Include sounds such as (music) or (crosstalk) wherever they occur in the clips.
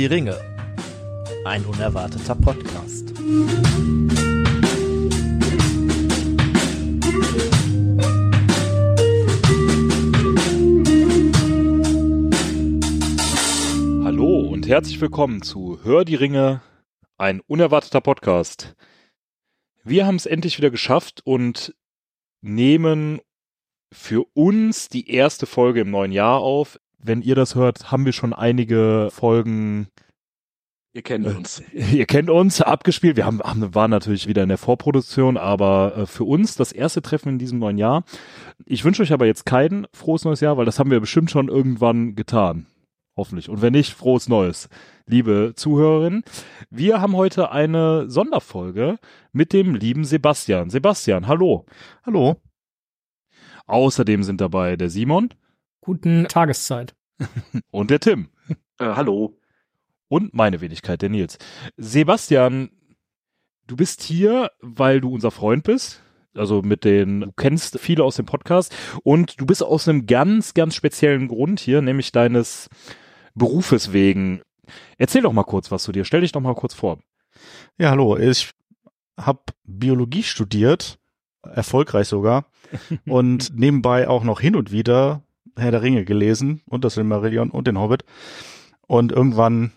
Die Ringe. Ein unerwarteter Podcast. Hallo und herzlich willkommen zu Hör die Ringe, ein unerwarteter Podcast. Wir haben es endlich wieder geschafft und nehmen für uns die erste Folge im neuen Jahr auf. Wenn ihr das hört, haben wir schon einige Folgen. Ihr kennt uns. (laughs) Ihr kennt uns, abgespielt. Wir haben, haben, waren natürlich wieder in der Vorproduktion, aber äh, für uns das erste Treffen in diesem neuen Jahr. Ich wünsche euch aber jetzt kein frohes neues Jahr, weil das haben wir bestimmt schon irgendwann getan. Hoffentlich. Und wenn nicht, frohes Neues, liebe Zuhörerinnen. Wir haben heute eine Sonderfolge mit dem lieben Sebastian. Sebastian, hallo. Hallo. Außerdem sind dabei der Simon. Guten Tageszeit. (laughs) Und der Tim. Äh, hallo. Und meine Wenigkeit, der Nils. Sebastian, du bist hier, weil du unser Freund bist. Also mit den, du kennst viele aus dem Podcast und du bist aus einem ganz, ganz speziellen Grund hier, nämlich deines Berufes wegen. Erzähl doch mal kurz was zu dir. Stell dich doch mal kurz vor. Ja, hallo. Ich habe Biologie studiert, erfolgreich sogar, (laughs) und nebenbei auch noch hin und wieder Herr der Ringe gelesen und das Silmarillion und den Hobbit. Und irgendwann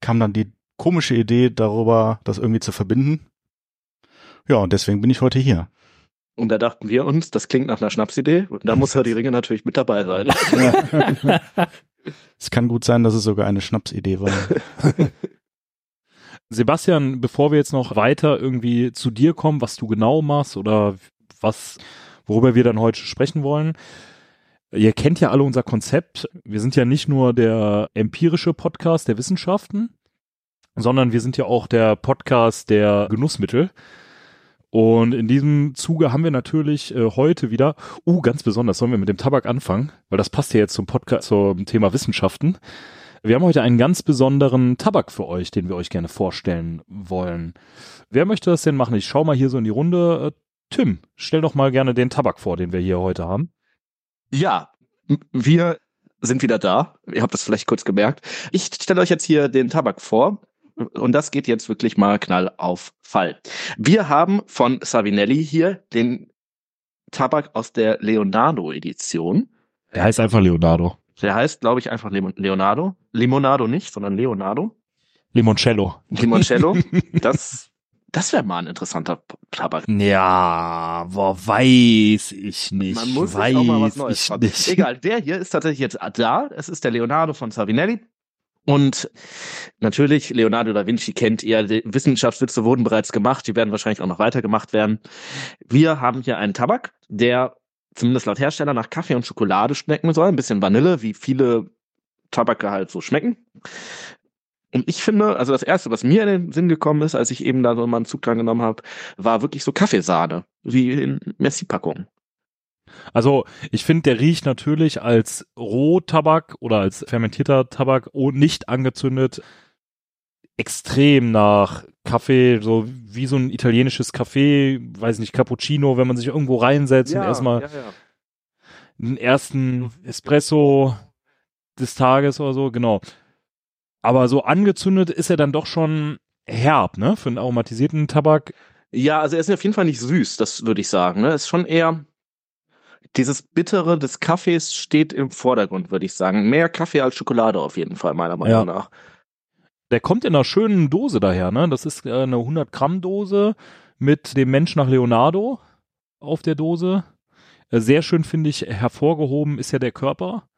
kam dann die komische Idee darüber, das irgendwie zu verbinden. Ja, und deswegen bin ich heute hier. Und da dachten wir uns, das klingt nach einer Schnapsidee. Und da muss Herr die Ringe natürlich mit dabei sein. (laughs) es kann gut sein, dass es sogar eine Schnapsidee war. (laughs) Sebastian, bevor wir jetzt noch weiter irgendwie zu dir kommen, was du genau machst oder was, worüber wir dann heute sprechen wollen. Ihr kennt ja alle unser Konzept. Wir sind ja nicht nur der empirische Podcast der Wissenschaften, sondern wir sind ja auch der Podcast der Genussmittel. Und in diesem Zuge haben wir natürlich äh, heute wieder, uh, ganz besonders, sollen wir mit dem Tabak anfangen, weil das passt ja jetzt zum Podcast, zum Thema Wissenschaften. Wir haben heute einen ganz besonderen Tabak für euch, den wir euch gerne vorstellen wollen. Wer möchte das denn machen? Ich schau mal hier so in die Runde. Äh, Tim, stell doch mal gerne den Tabak vor, den wir hier heute haben. Ja, wir sind wieder da. Ihr habt das vielleicht kurz gemerkt. Ich stelle euch jetzt hier den Tabak vor. Und das geht jetzt wirklich mal knall auf Fall. Wir haben von Savinelli hier den Tabak aus der Leonardo-Edition. Der heißt einfach Leonardo. Der heißt, glaube ich, einfach Leonardo. Limonado nicht, sondern Leonardo. Limoncello. Limoncello. (laughs) Das, das wäre mal ein interessanter Tabak. Ja, boah, weiß ich nicht. Man muss weiß auch mal was Neues ich nicht. Egal, der hier ist tatsächlich jetzt da. Es ist der Leonardo von Savinelli. Und natürlich, Leonardo da Vinci kennt ihr, Wissenschaftswitze wurden bereits gemacht, die werden wahrscheinlich auch noch weiter gemacht werden. Wir haben hier einen Tabak, der zumindest laut Hersteller nach Kaffee und Schokolade schmecken soll, ein bisschen Vanille, wie viele Tabake halt so schmecken. Und ich finde, also das erste, was mir in den Sinn gekommen ist, als ich eben da so mal einen Zug dran genommen habe, war wirklich so Kaffeesahne, wie in Messi-Packungen. Also ich finde, der riecht natürlich als Rohtabak oder als fermentierter Tabak oh, nicht angezündet extrem nach Kaffee, so wie so ein italienisches Kaffee, weiß nicht, Cappuccino, wenn man sich irgendwo reinsetzt und erstmal ja, ja. den ersten Espresso des Tages oder so, genau. Aber so angezündet ist er dann doch schon herb, ne, für einen aromatisierten Tabak. Ja, also er ist auf jeden Fall nicht süß, das würde ich sagen. Ne? Es ist schon eher dieses Bittere des Kaffees steht im Vordergrund, würde ich sagen. Mehr Kaffee als Schokolade auf jeden Fall, meiner Meinung Ja. nach. Der kommt in einer schönen Dose daher, ne? Das ist äh, eine 100 Gramm Dose mit dem Mensch nach Leonardo auf der Dose. Äh, Sehr schön finde ich hervorgehoben ist ja der Körper.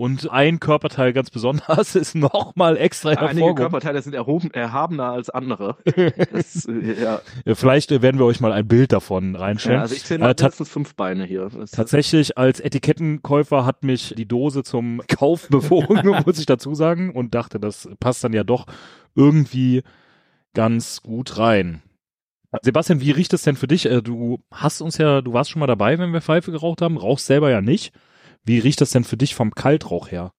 Und ein Körperteil ganz besonders (laughs) ist nochmal extra Einige hervorgehoben. Körperteile sind erhoben, erhabener als andere. (laughs) Das, äh, ja. Vielleicht äh, werden wir euch mal ein Bild davon Ja, reinstellen. also ich zähle Äh, mindestens fünf Beine hier. Das, Tatsächlich als Etikettenkäufer hat mich die Dose zum (laughs) Kauf bewogen, muss ich dazu sagen, und dachte, das passt dann ja doch irgendwie ganz gut rein. Sebastian, wie riecht es denn für dich? Äh, Du hast uns ja, du warst schon mal dabei, wenn wir Pfeife geraucht haben, rauchst selber ja nicht. Wie riecht das denn für dich vom Kaltrauch her?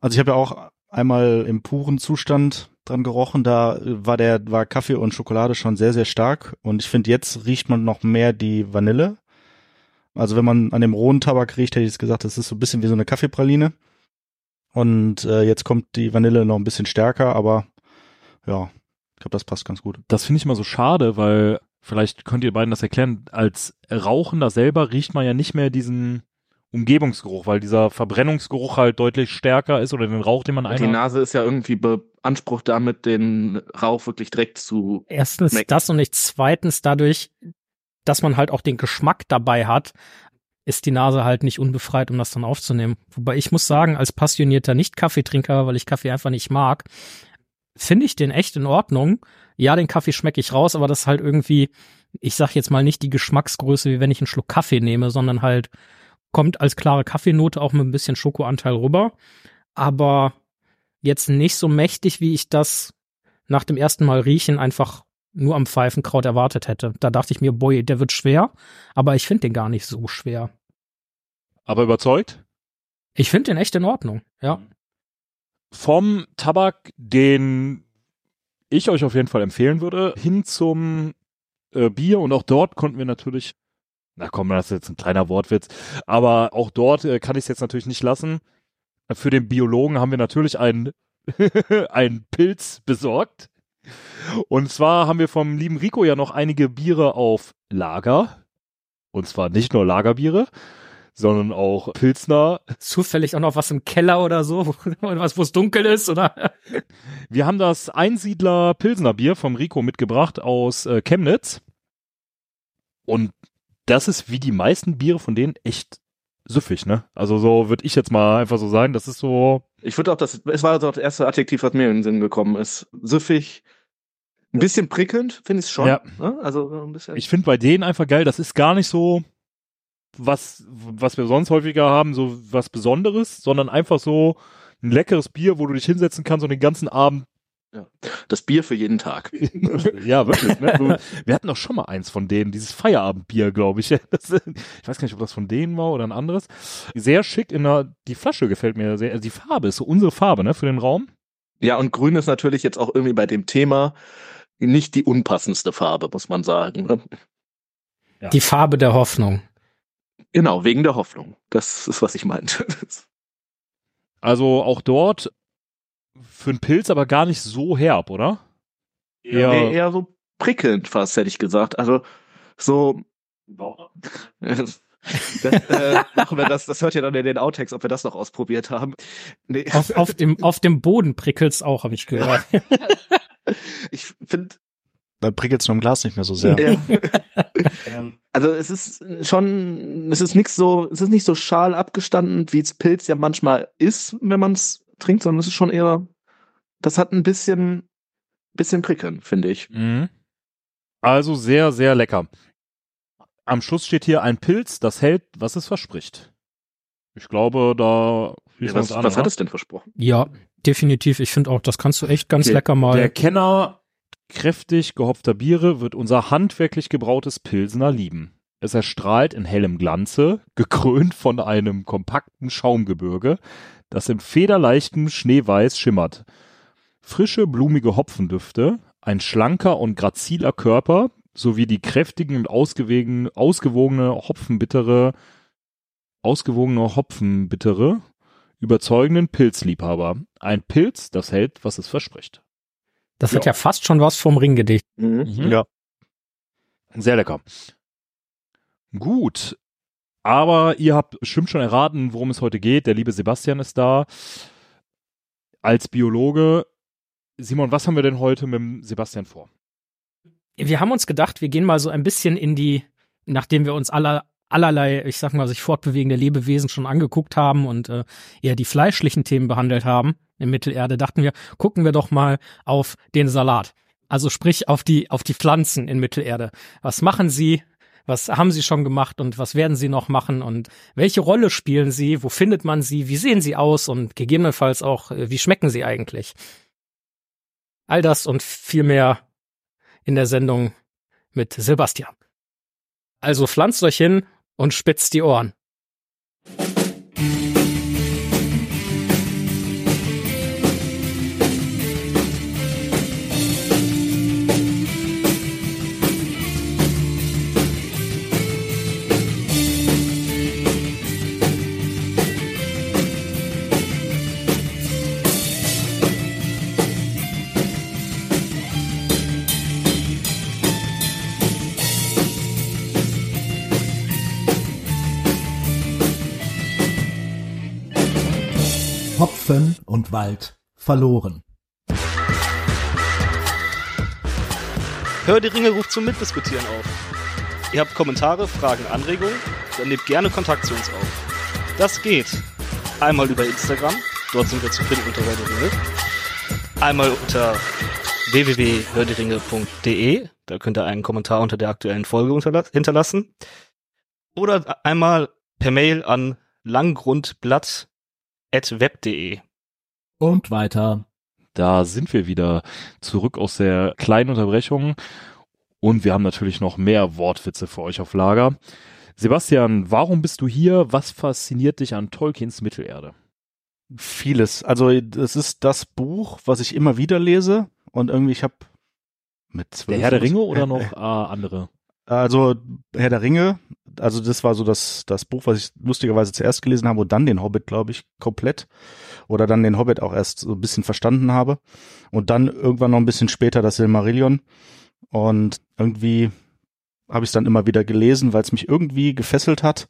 Also ich habe ja auch einmal im puren Zustand dran gerochen, da war der, war Kaffee und Schokolade schon sehr, sehr stark. Und ich finde, jetzt riecht man noch mehr die Vanille. Also wenn man an dem rohen Tabak riecht, hätte ich jetzt gesagt, das ist so ein bisschen wie so eine Kaffeepraline. Und äh, jetzt kommt die Vanille noch ein bisschen stärker, aber ja, ich glaube, das passt ganz gut. Das finde ich immer so schade, weil vielleicht könnt ihr beiden das erklären. Als Rauchender selber riecht man ja nicht mehr diesen Umgebungsgeruch, weil dieser Verbrennungsgeruch halt deutlich stärker ist oder den Rauch, den man Die einatmet. Nase ist ja irgendwie beansprucht damit, den Rauch wirklich direkt zu. Erstens Schmeckt. das und nicht zweitens dadurch, dass man halt auch den Geschmack dabei hat, ist die Nase halt nicht unbefreit, um das dann aufzunehmen. Wobei ich muss sagen, als passionierter Nicht-Kaffeetrinker, weil ich Kaffee einfach nicht mag, finde ich den echt in Ordnung. Ja, den Kaffee schmecke ich raus, aber das ist halt irgendwie, ich sag jetzt mal nicht die Geschmacksgröße, wie wenn ich einen Schluck Kaffee nehme, sondern halt kommt als klare Kaffeenote auch mit ein bisschen Schokoanteil rüber. Aber jetzt nicht so mächtig, wie ich das nach dem ersten Mal riechen einfach nur am Pfeifenkraut erwartet hätte. Da dachte ich mir, boy, der wird schwer, aber ich finde den gar nicht so schwer. Aber überzeugt? Ich finde den echt in Ordnung, ja. Vom Tabak, den ich euch auf jeden Fall empfehlen würde, hin zum äh, Bier und auch dort konnten wir natürlich, na komm, das ist jetzt ein kleiner Wortwitz, aber auch dort äh, kann ich es jetzt natürlich nicht lassen. Für den Biologen haben wir natürlich einen, (laughs) einen Pilz besorgt. Und zwar haben wir vom lieben Rico ja noch einige Biere auf Lager. Und zwar nicht nur Lagerbiere, sondern auch Pilsner, Zufällig auch noch was im Keller oder so, (laughs) was, wo es dunkel ist, oder? Wir haben das Einsiedler Pilsner Bier vom Rico mitgebracht aus äh, Chemnitz. Und das ist wie die meisten Biere von denen echt süffig, ne? Also so würde ich jetzt mal einfach so sagen, das ist so Ich würde auch das, es war das erste Adjektiv, was mir in den Sinn gekommen ist. Süffig, ein bisschen prickelnd, finde ich schon. Ja. Ne? Also so ein bisschen. ich finde bei denen einfach geil, das ist gar nicht so was was wir sonst häufiger haben, so was besonderes, sondern einfach so ein leckeres Bier, wo du dich hinsetzen kannst und den ganzen Abend das Bier für jeden Tag. (laughs) ja, wirklich. Ne? Wir hatten doch schon mal eins von denen, dieses Feierabendbier, glaube ich. (laughs) Das, ich weiß gar nicht, ob das von denen war oder ein anderes. Sehr schick in der, die Flasche gefällt mir sehr. Also die Farbe ist so unsere Farbe, ne, für den Raum. Ja, und grün ist natürlich jetzt auch irgendwie bei dem Thema nicht die unpassendste Farbe, muss man sagen. ne? Ja. Die Farbe der Hoffnung. Genau, wegen der Hoffnung. Das ist, was ich meinte. (laughs) Also auch dort für einen Pilz aber gar nicht so herb, oder? Ja. Nee, eher so prickelnd fast, hätte ich gesagt. Also so. (laughs) das, äh, machen wir das, das hört ihr dann in den Outtakes, ob wir das noch ausprobiert haben. Nee. Auf, auf, dem, auf dem Boden prickelt's auch, habe ich gehört. (laughs) Ich finde, Dann prickelt's nur im Glas nicht mehr so sehr. ja. (laughs) also es ist schon, es ist nichts so, es ist nicht so schal abgestanden, wie es Pilz ja manchmal ist, wenn man es trinkt, sondern es ist schon eher, das hat ein bisschen, bisschen prickeln, finde ich. Mhm. Also sehr, sehr lecker. Am Schluss steht hier ein Pilz, das hält, was es verspricht. Ich glaube, da wir was an, was hat es denn versprochen? ja, definitiv. Ich finde auch, das kannst du echt ganz Der- lecker mal. Der Kenner kräftig gehopfter Biere wird unser handwerklich gebrautes Pilsener lieben. Es erstrahlt in hellem Glanze, (laughs) gekrönt von einem kompakten Schaumgebirge, das im federleichten Schneeweiß schimmert. Frische, blumige Hopfendüfte, ein schlanker und graziler Körper sowie die kräftigen und ausgewogene, ausgewogene Hopfenbittere, ausgewogene Hopfenbittere überzeugenden Pilzliebhaber. Ein Pilz, das hält, was es verspricht. das hat ja fast schon was vom Ringgedicht. Mhm. Ja. Sehr lecker. Gut. Aber ihr habt bestimmt schon erraten, worum es heute geht. Der liebe Sebastian ist da. Als Biologe. Simon, was haben wir denn heute mit Sebastian vor? Wir haben uns gedacht, wir gehen mal so ein bisschen in die, nachdem wir uns aller, allerlei, ich sag mal, sich fortbewegende Lebewesen schon angeguckt haben und äh, eher die fleischlichen Themen behandelt haben in Mittelerde, dachten wir, gucken wir doch mal auf den Salat. Also sprich auf die, auf die Pflanzen in Mittelerde. Was machen sie? Was haben sie schon gemacht und was werden sie noch machen und welche Rolle spielen sie? Wo findet man sie? Wie sehen sie aus? Und gegebenenfalls auch, äh, wie schmecken sie eigentlich? All das und viel mehr in der Sendung mit Sebastian. Also pflanzt euch hin und spitzt die Ohren. Und Wald verloren. Hör die Ringe ruft zum Mitdiskutieren auf. Ihr habt Kommentare, Fragen, Anregungen? Dann nehmt gerne Kontakt zu uns auf. Das geht. Einmal über Instagram, dort sind wir zu finden unter Hör die Ringe. Einmal unter www.hördieringe.de, da könnt ihr einen Kommentar unter der aktuellen Folge hinterlassen. Oder einmal per Mail an langgrundblatt.web.de. Und weiter. Da sind wir wieder zurück aus der kleinen Unterbrechung und wir haben natürlich noch mehr Wortwitze für euch auf Lager. Sebastian, warum bist du hier? Was fasziniert dich an Tolkiens Mittelerde? Vieles. Also es ist das Buch, was ich immer wieder lese und irgendwie ich habe mit zwölf Der Herr der Ringe oder (laughs) noch äh, andere? Also Herr der Ringe, also das war so das, das Buch, was ich lustigerweise zuerst gelesen habe und dann den Hobbit, glaube ich, komplett. Oder dann den Hobbit auch erst so ein bisschen verstanden habe. Und dann irgendwann noch ein bisschen später das Silmarillion. Und irgendwie habe ich es dann immer wieder gelesen, weil es mich irgendwie gefesselt hat.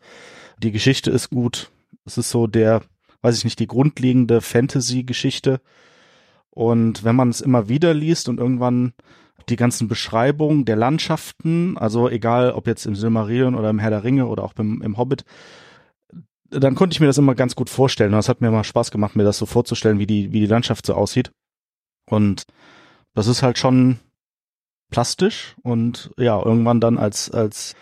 Die Geschichte ist gut. Es ist so der, weiß ich nicht, die grundlegende Fantasy-Geschichte. Und wenn man es immer wieder liest und irgendwann die ganzen Beschreibungen der Landschaften, also egal ob jetzt im Silmarillion oder im Herr der Ringe oder auch im, im Hobbit, dann konnte ich mir das immer ganz gut vorstellen. Und das hat mir immer Spaß gemacht, mir das so vorzustellen, wie die, wie die Landschaft so aussieht. Und das ist halt schon plastisch und ja, irgendwann dann als, als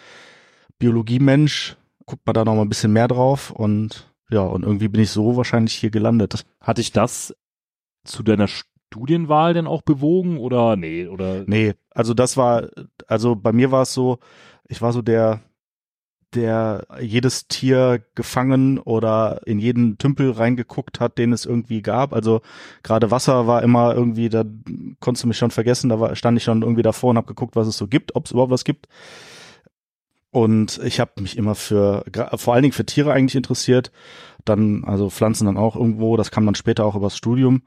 Biologiemensch guckt man da noch mal ein bisschen mehr drauf und ja, und irgendwie bin ich so wahrscheinlich hier gelandet. Hatte ich das zu deiner Studienwahl denn auch bewogen oder nee, oder? Nee, also das war, also bei mir war es so, ich war so der, der jedes Tier gefangen oder in jeden Tümpel reingeguckt hat, den es irgendwie gab. Also gerade Wasser war immer irgendwie, da konntest du mich schon vergessen, da war, stand ich schon irgendwie davor und habe geguckt, was es so gibt, ob es überhaupt was gibt. Und ich habe mich immer für, vor allen Dingen für Tiere eigentlich interessiert. Dann, also Pflanzen dann auch irgendwo, das kam dann später auch übers Studium.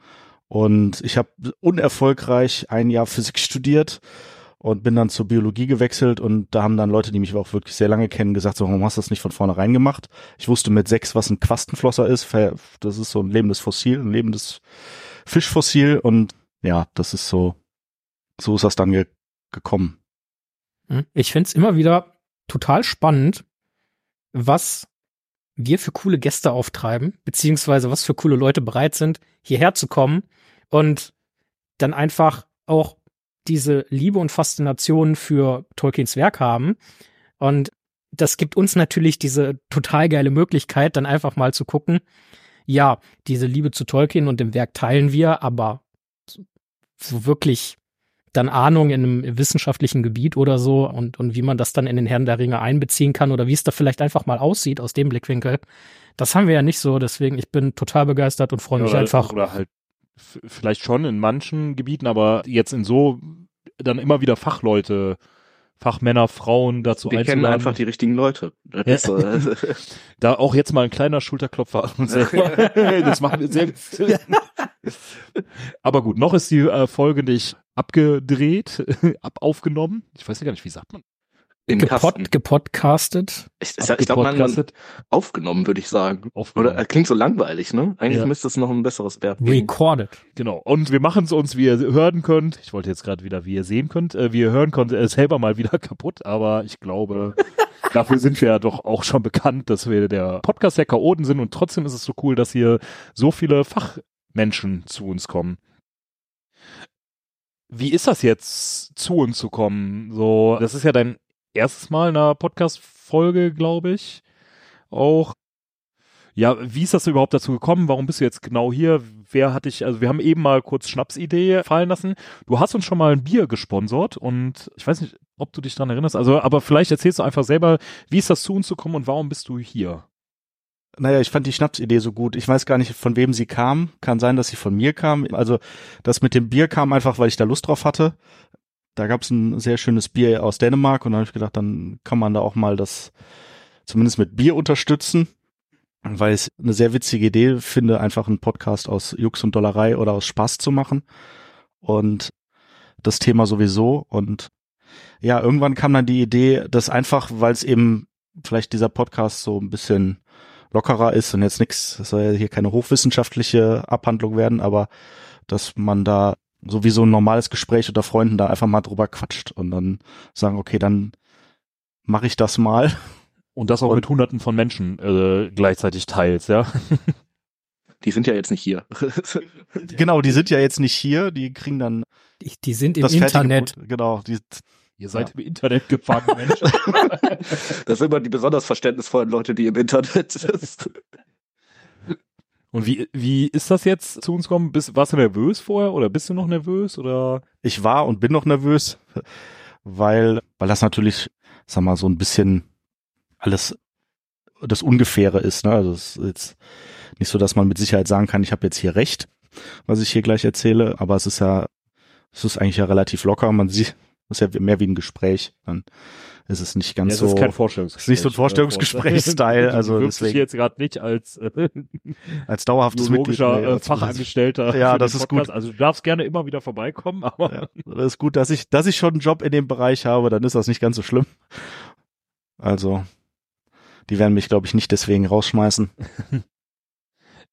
Und ich habe unerfolgreich ein Jahr Physik studiert und bin dann zur Biologie gewechselt und da haben dann Leute, die mich auch wirklich sehr lange kennen, gesagt, so, warum hast du das nicht von vornherein gemacht? Ich wusste mit sechs, was ein Quastenflosser ist. Das ist so ein lebendes Fossil, ein lebendes Fischfossil und ja, das ist so, so ist das dann ge gekommen. Hm, ich find's immer wieder total spannend, was wir für coole Gäste auftreiben, beziehungsweise was für coole Leute bereit sind, hierher zu kommen und dann einfach auch diese Liebe und Faszination für Tolkiens Werk haben. Und das gibt uns natürlich diese total geile Möglichkeit, dann einfach mal zu gucken, ja, diese Liebe zu Tolkien und dem Werk teilen wir, aber so wirklich dann Ahnung in einem wissenschaftlichen Gebiet oder so und, und wie man das dann in den Herrn der Ringe einbeziehen kann oder wie es da vielleicht einfach mal aussieht aus dem Blickwinkel. Das haben wir ja nicht so, deswegen ich bin total begeistert und freue mich oder, einfach. Oder halt vielleicht schon in manchen Gebieten, aber jetzt in so dann immer wieder Fachleute, Fachmänner, Frauen dazu Wir kennen einfach die richtigen Leute. Ja. So, also (laughs) da auch jetzt mal ein kleiner Schulterklopfer (laughs) das machen wir sehr gut. (laughs) Aber gut, noch ist die äh, Folge nicht abgedreht, (laughs) ab aufgenommen. Ich weiß ja gar nicht, wie sagt man? Im Gepod, gepodcastet. Ich, ich, ich glaube, man aufgenommen, würde ich sagen. Aufgenommen. Oder klingt so langweilig, ne? Eigentlich ja. müsste es noch ein besseres Verb geben. Recorded. Genau. Und wir machen es uns, wie ihr hören könnt. Ich wollte jetzt gerade wieder, wie ihr sehen könnt, äh, wie ihr hören könnt, äh, selber mal wieder (laughs) kaputt. Aber ich glaube, (laughs) dafür sind wir ja doch auch schon bekannt, dass wir der Podcast der Chaoten sind. Und trotzdem ist es so cool, dass hier so viele Fachmenschen zu uns kommen wie ist das jetzt, zu uns zu kommen? So, das ist ja dein erstes Mal in einer Podcast-Folge, glaube ich. Auch. Ja, wie ist das überhaupt dazu gekommen? Warum bist du jetzt genau hier? Wer hat dich, also wir haben eben mal kurz Schnapsidee fallen lassen. Du hast uns schon mal ein Bier gesponsert und ich weiß nicht, ob du dich daran erinnerst. Also, aber vielleicht erzählst du einfach selber, wie ist das zu uns zu kommen und warum bist du hier? Naja, ich fand die Schnapsidee so gut. Ich weiß gar nicht, von wem sie kam. Kann sein, dass sie von mir kam. Also das mit dem Bier kam einfach, weil ich da Lust drauf hatte da gab es ein sehr schönes Bier aus Dänemark und da habe ich gedacht, dann kann man da auch mal das zumindest mit Bier unterstützen, weil ich eine sehr witzige Idee finde, einfach einen Podcast aus Jux und Dollerei oder aus Spaß zu machen und das Thema sowieso und ja, irgendwann kam dann die Idee, dass einfach, weil es eben vielleicht dieser Podcast so ein bisschen lockerer ist und jetzt nichts, das soll ja hier keine hochwissenschaftliche Abhandlung werden, aber dass man da so wie so ein normales Gespräch unter Freunden da einfach mal drüber quatscht und dann sagen, okay, dann mache ich das mal. Und das auch Und- mit hunderten von Menschen äh, gleichzeitig teils, ja. Die sind ja jetzt nicht hier. (laughs) Genau, die sind ja jetzt nicht hier, die kriegen dann Die, die sind im Internet. Produkt. Genau, die, Ihr seid im Internet gefangen, Menschen. (laughs) Das sind immer die besonders verständnisvollen Leute, die im Internet sind. Und wie, wie ist das jetzt zu uns gekommen? Bist, warst du nervös vorher oder bist du noch nervös oder? ich war und bin noch nervös, weil, weil das natürlich, sag mal, so ein bisschen alles das Ungefähre ist. Ne? Also es ist jetzt nicht so, dass man mit Sicherheit sagen kann, ich habe jetzt hier recht, was ich hier gleich erzähle, aber es ist ja, es ist eigentlich ja relativ locker. Man sieht, es ist ja mehr wie ein Gespräch. Dann ist es nicht ganz Ja, es so. ist kein Vorstellungsgespräch. ist nicht so ein Vorstellungsgespräch-Style, (laughs) Du also dich deswegen- jetzt gerade nicht als äh, (laughs) als dauerhaftes Mitglied. nee, äh, als- Fachangestellter. Ja, das ist Podcast. gut. Also du darfst gerne immer wieder vorbeikommen, aber Ja, das ist gut, dass ich, dass ich schon einen Job in dem Bereich habe, dann ist das nicht ganz so schlimm. Also, die werden mich, glaube ich, nicht deswegen rausschmeißen. (laughs)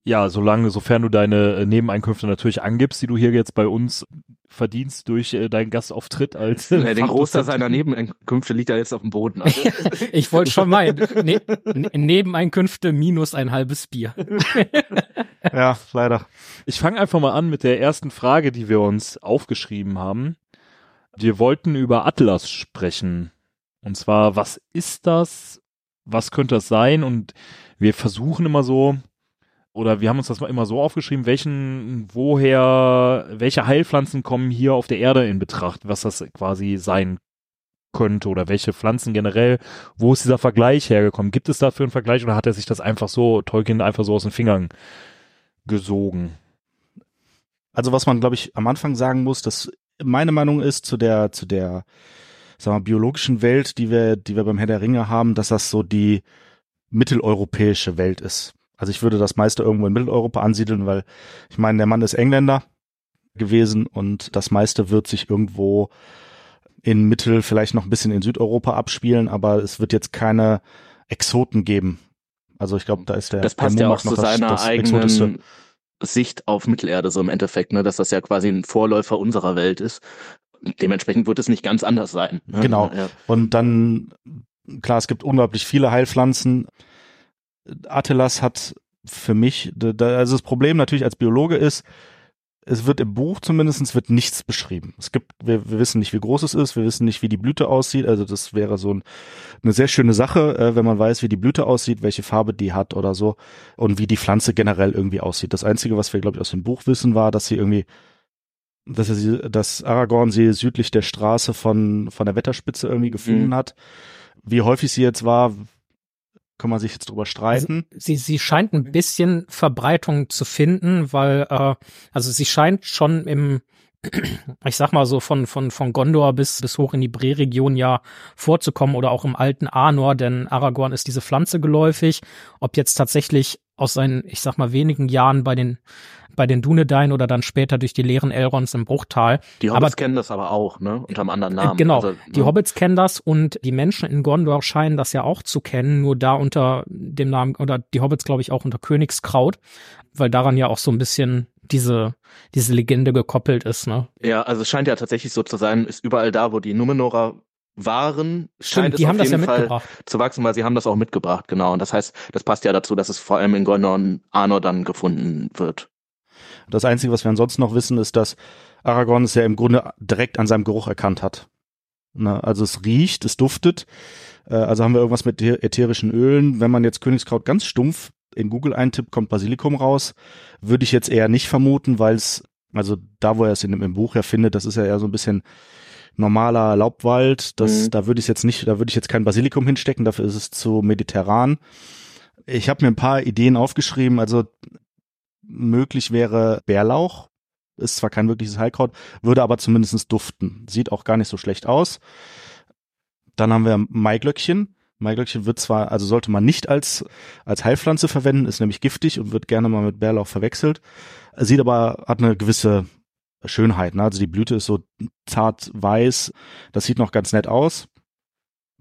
Ja, solange, sofern du deine äh, Nebeneinkünfte natürlich angibst, die du hier jetzt bei uns verdienst durch äh, deinen Gastauftritt als Ja, den Großteil seiner Nebeneinkünfte liegt ja jetzt auf dem Boden. Also, (laughs) Ich wollte schon meinen, ne, ne, Nebeneinkünfte minus ein halbes Bier. (laughs) Ja, leider. Ich fange einfach mal an mit der ersten Frage, die wir uns aufgeschrieben haben. Wir wollten über Atlas sprechen. Und zwar, was ist das? Was könnte das sein? Und wir versuchen immer so, oder wir haben uns das mal immer so aufgeschrieben, welchen, woher, welche Heilpflanzen kommen hier auf der Erde in Betracht, was das quasi sein könnte oder welche Pflanzen generell, wo ist dieser Vergleich hergekommen? Gibt es dafür einen Vergleich oder hat er sich das einfach so, Tolkien einfach so aus den Fingern gesogen? Also, was man, glaube ich, am Anfang sagen muss, dass meine Meinung ist zu der, zu der, sagen wir, biologischen Welt, die wir, die wir beim Herr der Ringe haben, dass das so die mitteleuropäische Welt ist. Also ich würde das meiste irgendwo in Mitteleuropa ansiedeln, weil ich meine, der Mann ist Engländer gewesen und das meiste wird sich irgendwo in Mittel, vielleicht noch ein bisschen in Südeuropa abspielen, aber es wird jetzt keine Exoten geben. Also ich glaube, da ist der das passt der ja auch zu noch das- seiner das Exotischste. eigenen Sicht auf Mittelerde so im Endeffekt, ne, dass das ja quasi ein Vorläufer unserer Welt ist. Dementsprechend wird es nicht ganz anders sein. Ne? Genau. Ja. Und dann, klar, es gibt unglaublich viele Heilpflanzen. Atelas hat für mich, also das Problem natürlich als Biologe ist, es wird im Buch zumindestens wird nichts beschrieben. Es gibt, wir, wir wissen nicht, wie groß es ist, wir wissen nicht, wie die Blüte aussieht. Also das wäre so ein, eine sehr schöne Sache, äh, wenn man weiß, wie die Blüte aussieht, welche Farbe die hat oder so und wie die Pflanze generell irgendwie aussieht. Das Einzige, was wir, glaube ich, aus dem Buch wissen, war, dass sie irgendwie dass er sie, dass Aragorn sie südlich der Straße von, von der Wetterspitze irgendwie gefunden Mhm. hat. Wie häufig sie jetzt war, kann man sich jetzt drüber streiten. Sie, sie scheint ein bisschen Verbreitung zu finden, weil, äh, also sie scheint schon im, (clears throat) ich sag mal so von, von, von Gondor bis, bis hoch in die Bre-Region ja vorzukommen oder auch im alten Arnor, denn Aragorn ist diese Pflanze geläufig. Ob jetzt tatsächlich aus seinen, ich sag mal, wenigen Jahren bei den, bei den Dunedain oder dann später durch die leeren Elrons im Bruchtal. Die Aber- Hobbits kennen das aber auch, ne? Unter einem anderen Namen. Genau, Also, die ne? Hobbits kennen das und die Menschen in Gondor scheinen das ja auch zu kennen, nur da unter dem Namen, oder die Hobbits glaube ich auch unter Königskraut, weil daran ja auch so ein bisschen diese, diese Legende gekoppelt ist, ne? Ja, also es scheint ja tatsächlich so zu sein, ist überall da, wo die Numenorer waren, scheint Stimmt, die es haben auf das ja jeden Fall mitgebracht. zu wachsen, weil sie haben das auch mitgebracht, genau. Und das heißt, das passt ja dazu, dass es vor allem in Gondor und Arnor dann gefunden wird. Das Einzige, was wir ansonsten noch wissen, ist, dass Aragorn es ja im Grunde direkt an seinem Geruch erkannt hat. Ne, also es riecht, es duftet. Äh, also haben wir irgendwas mit äther- ätherischen Ölen. Wenn man jetzt Königskraut ganz stumpf in Google eintippt, kommt Basilikum raus. Würde ich jetzt eher nicht vermuten, weil es, also da, wo er es in, dem- im Buch ja findet, das ist ja eher so ein bisschen normaler Laubwald. Das, Mhm. Da würde ich jetzt nicht, da würde ich jetzt kein Basilikum hinstecken, dafür ist es zu mediterran. Ich habe mir ein paar Ideen aufgeschrieben. Also möglich wäre Bärlauch. Ist zwar kein wirkliches Heilkraut, würde aber zumindest duften. Sieht auch gar nicht so schlecht aus. Dann haben wir Maiglöckchen. Maiglöckchen wird zwar, also sollte man nicht als, als Heilpflanze verwenden, ist nämlich giftig und wird gerne mal mit Bärlauch verwechselt. Sieht aber, hat eine gewisse Schönheit. Ne? Also die Blüte ist so zart weiß. Das sieht noch ganz nett aus.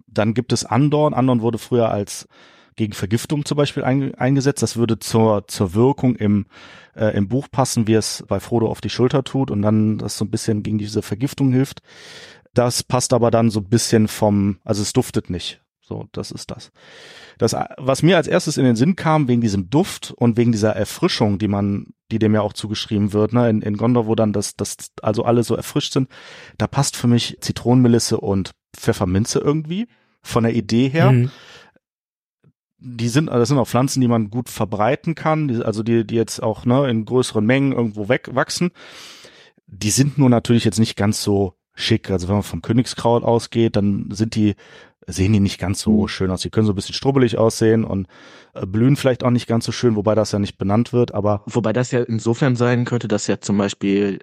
Dann gibt es Andorn. Andorn wurde früher als gegen Vergiftung zum Beispiel ein, eingesetzt. Das würde zur, zur Wirkung im, äh, im Buch passen, wie es bei Frodo auf die Schulter tut und dann das so ein bisschen gegen diese Vergiftung hilft. Das passt aber dann so ein bisschen vom, also es duftet nicht. So, das ist das. Das, was mir als erstes in den Sinn kam, wegen diesem Duft und wegen dieser Erfrischung, die man, die dem ja auch zugeschrieben wird, ne, in, in Gondor, wo dann das, das, also alle so erfrischt sind, da passt für mich Zitronenmelisse und Pfefferminze irgendwie von der Idee her. Mhm. Die sind, das sind auch Pflanzen, die man gut verbreiten kann, die, also die, die jetzt auch ne, in größeren Mengen irgendwo wegwachsen. Die sind nur natürlich jetzt nicht ganz so schick. Also wenn man vom Königskraut ausgeht, dann sind die sehen die nicht ganz so schön aus. Die können so ein bisschen strubbelig aussehen und äh, blühen vielleicht auch nicht ganz so schön, wobei das ja nicht benannt wird, aber Wobei das ja insofern sein könnte, dass ja zum Beispiel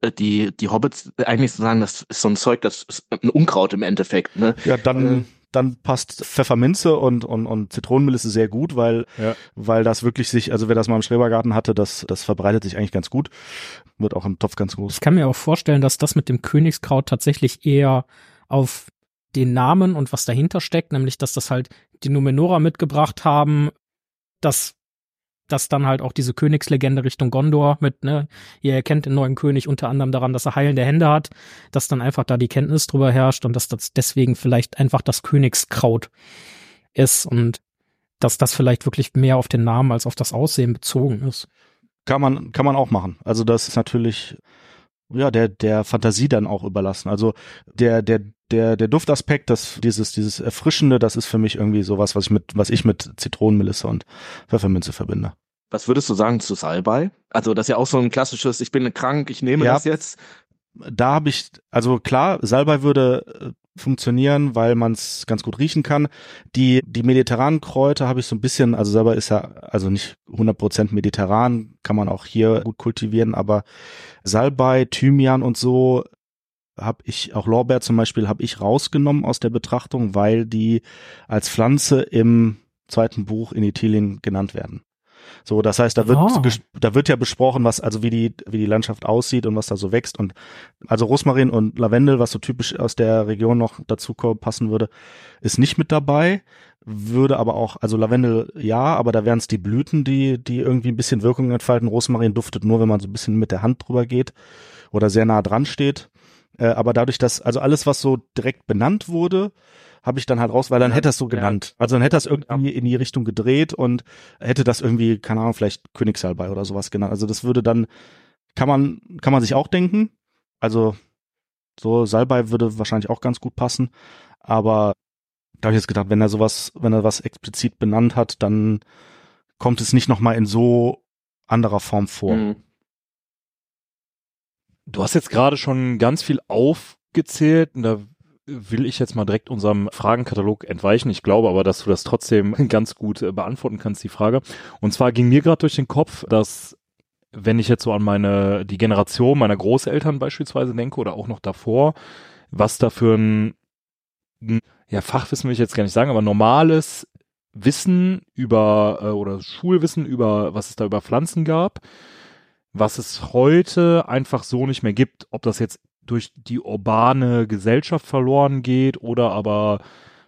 äh, die, die Hobbits eigentlich so sagen, das ist so ein Zeug, das ist ein Unkraut im Endeffekt, ne? ja, dann, Äh. Dann passt Pfefferminze und, und, und Zitronenmelisse sehr gut, weil, Ja. weil das wirklich sich, also wer das mal im Schrebergarten hatte, das, das verbreitet sich eigentlich ganz gut. Wird auch im Topf ganz groß. Ich kann mir auch vorstellen, dass das mit dem Königskraut tatsächlich eher auf den Namen und was dahinter steckt, nämlich dass das halt die Numenora mitgebracht haben, dass dass dann halt auch diese Königslegende Richtung Gondor mit, ne, ihr erkennt den neuen König unter anderem daran, dass er heilende Hände hat, dass dann einfach da die Kenntnis drüber herrscht und dass das deswegen vielleicht einfach das Königskraut ist und dass das vielleicht wirklich mehr auf den Namen als auf das Aussehen bezogen ist. Kann man, kann man auch machen. Also das ist natürlich, ja, der, der Fantasie dann auch überlassen. Also der, der, der, der Duftaspekt, das, dieses, dieses Erfrischende, das ist für mich irgendwie sowas, was ich mit, was ich mit Zitronenmelisse und Pfefferminze verbinde. Was würdest du sagen zu Salbei? Also das ist ja auch so ein klassisches, ich bin krank, ich nehme Ja. das jetzt. Da habe ich, also klar, Salbei würde äh, funktionieren, weil man es ganz gut riechen kann. Die, die mediterranen Kräuter habe ich so ein bisschen, also Salbei ist ja also nicht 100% mediterran, kann man auch hier gut kultivieren, aber Salbei, Thymian und so habe ich, auch Lorbeer zum Beispiel, habe ich rausgenommen aus der Betrachtung, weil die als Pflanze im zweiten Buch in Italien genannt werden. So, das heißt, da wird, ges- da wird ja besprochen, was, also wie die, wie die Landschaft aussieht und was da so wächst und also Rosmarin und Lavendel, was so typisch aus der Region noch dazu passen würde, ist nicht mit dabei. Würde aber auch, also Lavendel ja, aber da wären es die Blüten, die, die irgendwie ein bisschen Wirkung entfalten. Rosmarin duftet nur, wenn man so ein bisschen mit der Hand drüber geht oder sehr nah dran steht. Äh, aber dadurch, dass, also alles, was so direkt benannt wurde, habe ich dann halt raus, weil dann Ja, hätte er es so ja. genannt. Also dann hätte er es irgendwie in die Richtung gedreht und hätte das irgendwie, keine Ahnung, vielleicht Königssalbei oder sowas genannt. Also das würde dann, kann man, kann man sich auch denken. Also so Salbei würde wahrscheinlich auch ganz gut passen. Aber da habe ich jetzt gedacht, wenn er sowas, wenn er was explizit benannt hat, dann kommt es nicht nochmal in so anderer Form vor. Mhm. Du hast jetzt gerade schon ganz viel aufgezählt und da will ich jetzt mal direkt unserem Fragenkatalog entweichen. Ich glaube aber, dass du das trotzdem (laughs) ganz gut äh, beantworten kannst, die Frage. Und zwar ging mir gerade durch den Kopf, dass wenn ich jetzt so an meine, die Generation meiner Großeltern beispielsweise denke oder auch noch davor, was da für ein, ja, Fachwissen will ich jetzt gar nicht sagen, aber normales Wissen über, äh, oder Schulwissen über, was es da über Pflanzen gab, was es heute einfach so nicht mehr gibt. Ob das jetzt durch die urbane Gesellschaft verloren geht oder aber,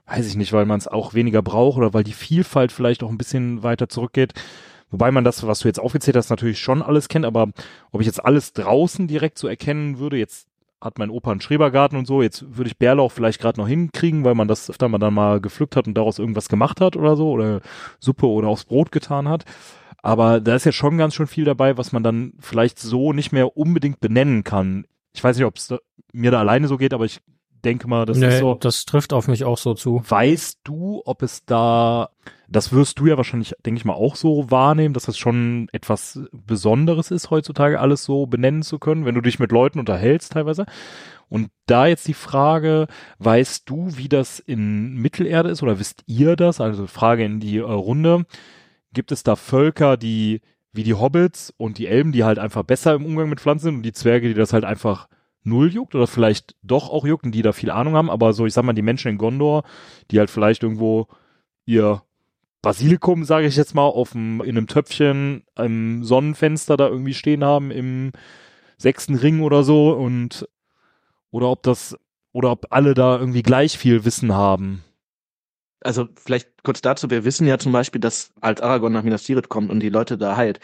weiß ich nicht, weil man es auch weniger braucht oder weil die Vielfalt vielleicht auch ein bisschen weiter zurückgeht. Wobei man das, was du jetzt aufgezählt hast, natürlich schon alles kennt, aber ob ich jetzt alles draußen direkt so erkennen würde, jetzt hat mein Opa einen Schrebergarten und so, jetzt würde ich Bärlauch vielleicht gerade noch hinkriegen, weil man das öfter mal dann mal gepflückt hat und daraus irgendwas gemacht hat oder so oder Suppe oder aufs Brot getan hat. Aber da ist ja schon ganz schön viel dabei, was man dann vielleicht so nicht mehr unbedingt benennen kann. Ich weiß nicht, ob es mir da alleine so geht, aber ich denke mal, das nee, ist so. das trifft auf mich auch so zu. Weißt du, ob es da, das wirst du ja wahrscheinlich, denke ich mal, auch so wahrnehmen, dass das schon etwas Besonderes ist, heutzutage alles so benennen zu können, wenn du dich mit Leuten unterhältst teilweise. Und da jetzt die Frage, weißt du, wie das in Mittelerde ist oder wisst ihr das? Also Frage in die Runde. Gibt es da Völker, die wie die Hobbits und die Elben, die halt einfach besser im Umgang mit Pflanzen sind und die Zwerge, die das halt einfach null juckt oder vielleicht doch auch juckt und die da viel Ahnung haben, aber so, ich sag mal, die Menschen in Gondor, die halt vielleicht irgendwo ihr Basilikum, sage ich jetzt mal, auf in einem Töpfchen im Sonnenfenster da irgendwie stehen haben im sechsten Ring oder so und oder ob das oder ob alle da irgendwie gleich viel Wissen haben. Also vielleicht kurz dazu, wir wissen ja zum Beispiel, dass als Aragorn nach Minas Tirith kommt und die Leute da heilt,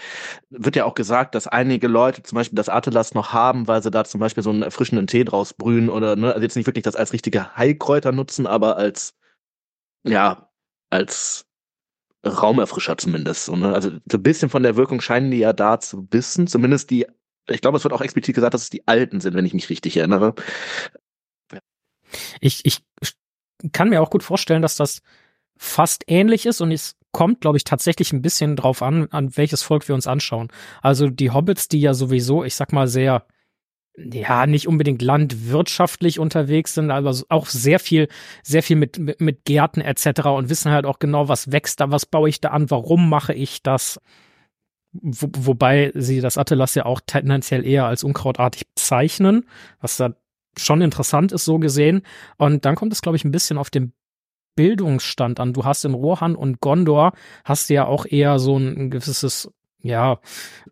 wird ja auch gesagt, dass einige Leute zum Beispiel das Atelas noch haben, weil sie da zum Beispiel so einen erfrischenden Tee draus brühen oder, ne, also jetzt nicht wirklich das als richtige Heilkräuter nutzen, aber als, ja, als Raumerfrischer zumindest. So, ne? Also so ein bisschen von der Wirkung scheinen die ja da zu wissen, zumindest die, ich glaube, es wird auch explizit gesagt, dass es die Alten sind, wenn ich mich richtig erinnere. Ich, ich kann mir auch gut vorstellen, dass das fast ähnlich ist und es kommt, glaube ich, tatsächlich ein bisschen drauf an, an welches Volk wir uns anschauen. Also die Hobbits, die ja sowieso, ich sag mal, sehr, ja, nicht unbedingt landwirtschaftlich unterwegs sind, aber auch sehr viel, sehr viel mit, mit, mit Gärten etc. und wissen halt auch genau, was wächst da, was baue ich da an, warum mache ich das. Wo, wobei sie das Atlas ja auch tendenziell eher als unkrautartig bezeichnen, was da schon interessant ist, so gesehen. Und dann kommt es, glaube ich, ein bisschen auf den Bildungsstand an. Du hast in Rohan und Gondor hast du ja auch eher so ein, gewisses ja,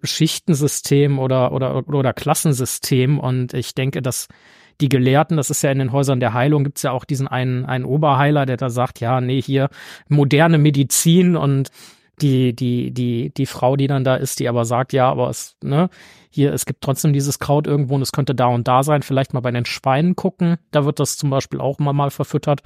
Schichtensystem oder, oder, oder Klassensystem. Und ich denke, dass die Gelehrten, das ist ja in den Häusern der Heilung, gibt's ja auch diesen einen, einen Oberheiler, der da sagt, ja, nee, hier moderne Medizin und die, die, die, die Frau, die dann da ist, die aber sagt, ja, aber es, ne, hier, es gibt trotzdem dieses Kraut irgendwo und es könnte da und da sein, vielleicht mal bei den Schweinen gucken, da wird das zum Beispiel auch mal, mal verfüttert,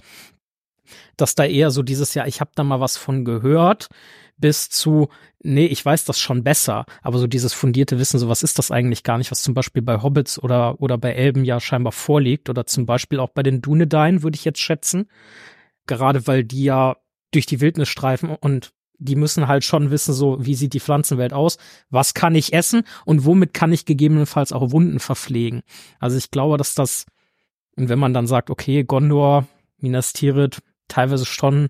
dass da eher so dieses Jahr, ich habe da mal was von gehört, bis zu, nee, ich weiß das schon besser, aber so dieses fundierte Wissen, so was ist das eigentlich gar nicht, was zum Beispiel bei Hobbits oder, oder bei Elben ja scheinbar vorliegt oder zum Beispiel auch bei den Dunedain, würde ich jetzt schätzen, gerade weil die ja durch die Wildnis streifen und die müssen halt schon wissen, so wie sieht die Pflanzenwelt aus, was kann ich essen und womit kann ich gegebenenfalls auch Wunden verpflegen. Also ich glaube, dass das, und wenn man dann sagt, okay, Gondor, Minas Tirith, teilweise schon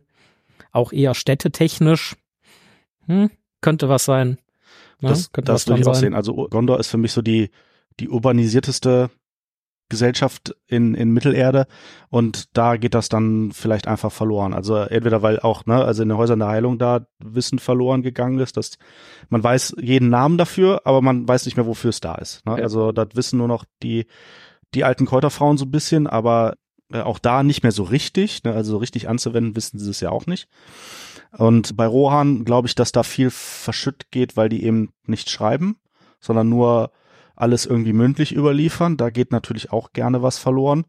auch eher städtetechnisch, hm, könnte was sein. Ja, das könnte das würde ich auch sehen. Also Gondor ist für mich so die, die urbanisierteste Gesellschaft in, in Mittelerde und da geht das dann vielleicht einfach verloren. Also entweder weil auch, ne, also in den Häusern der Heilung da Wissen verloren gegangen ist, dass man weiß jeden Namen dafür, aber man weiß nicht mehr, wofür es da ist. Ne? Ja. Also das wissen nur noch die, die alten Kräuterfrauen so ein bisschen, aber äh, auch da nicht mehr so richtig, ne? also so richtig anzuwenden, wissen sie es ja auch nicht. Und bei Rohan glaube ich, dass da viel verschütt geht, weil die eben nicht schreiben, sondern nur alles irgendwie mündlich überliefern. Da geht natürlich auch gerne was verloren.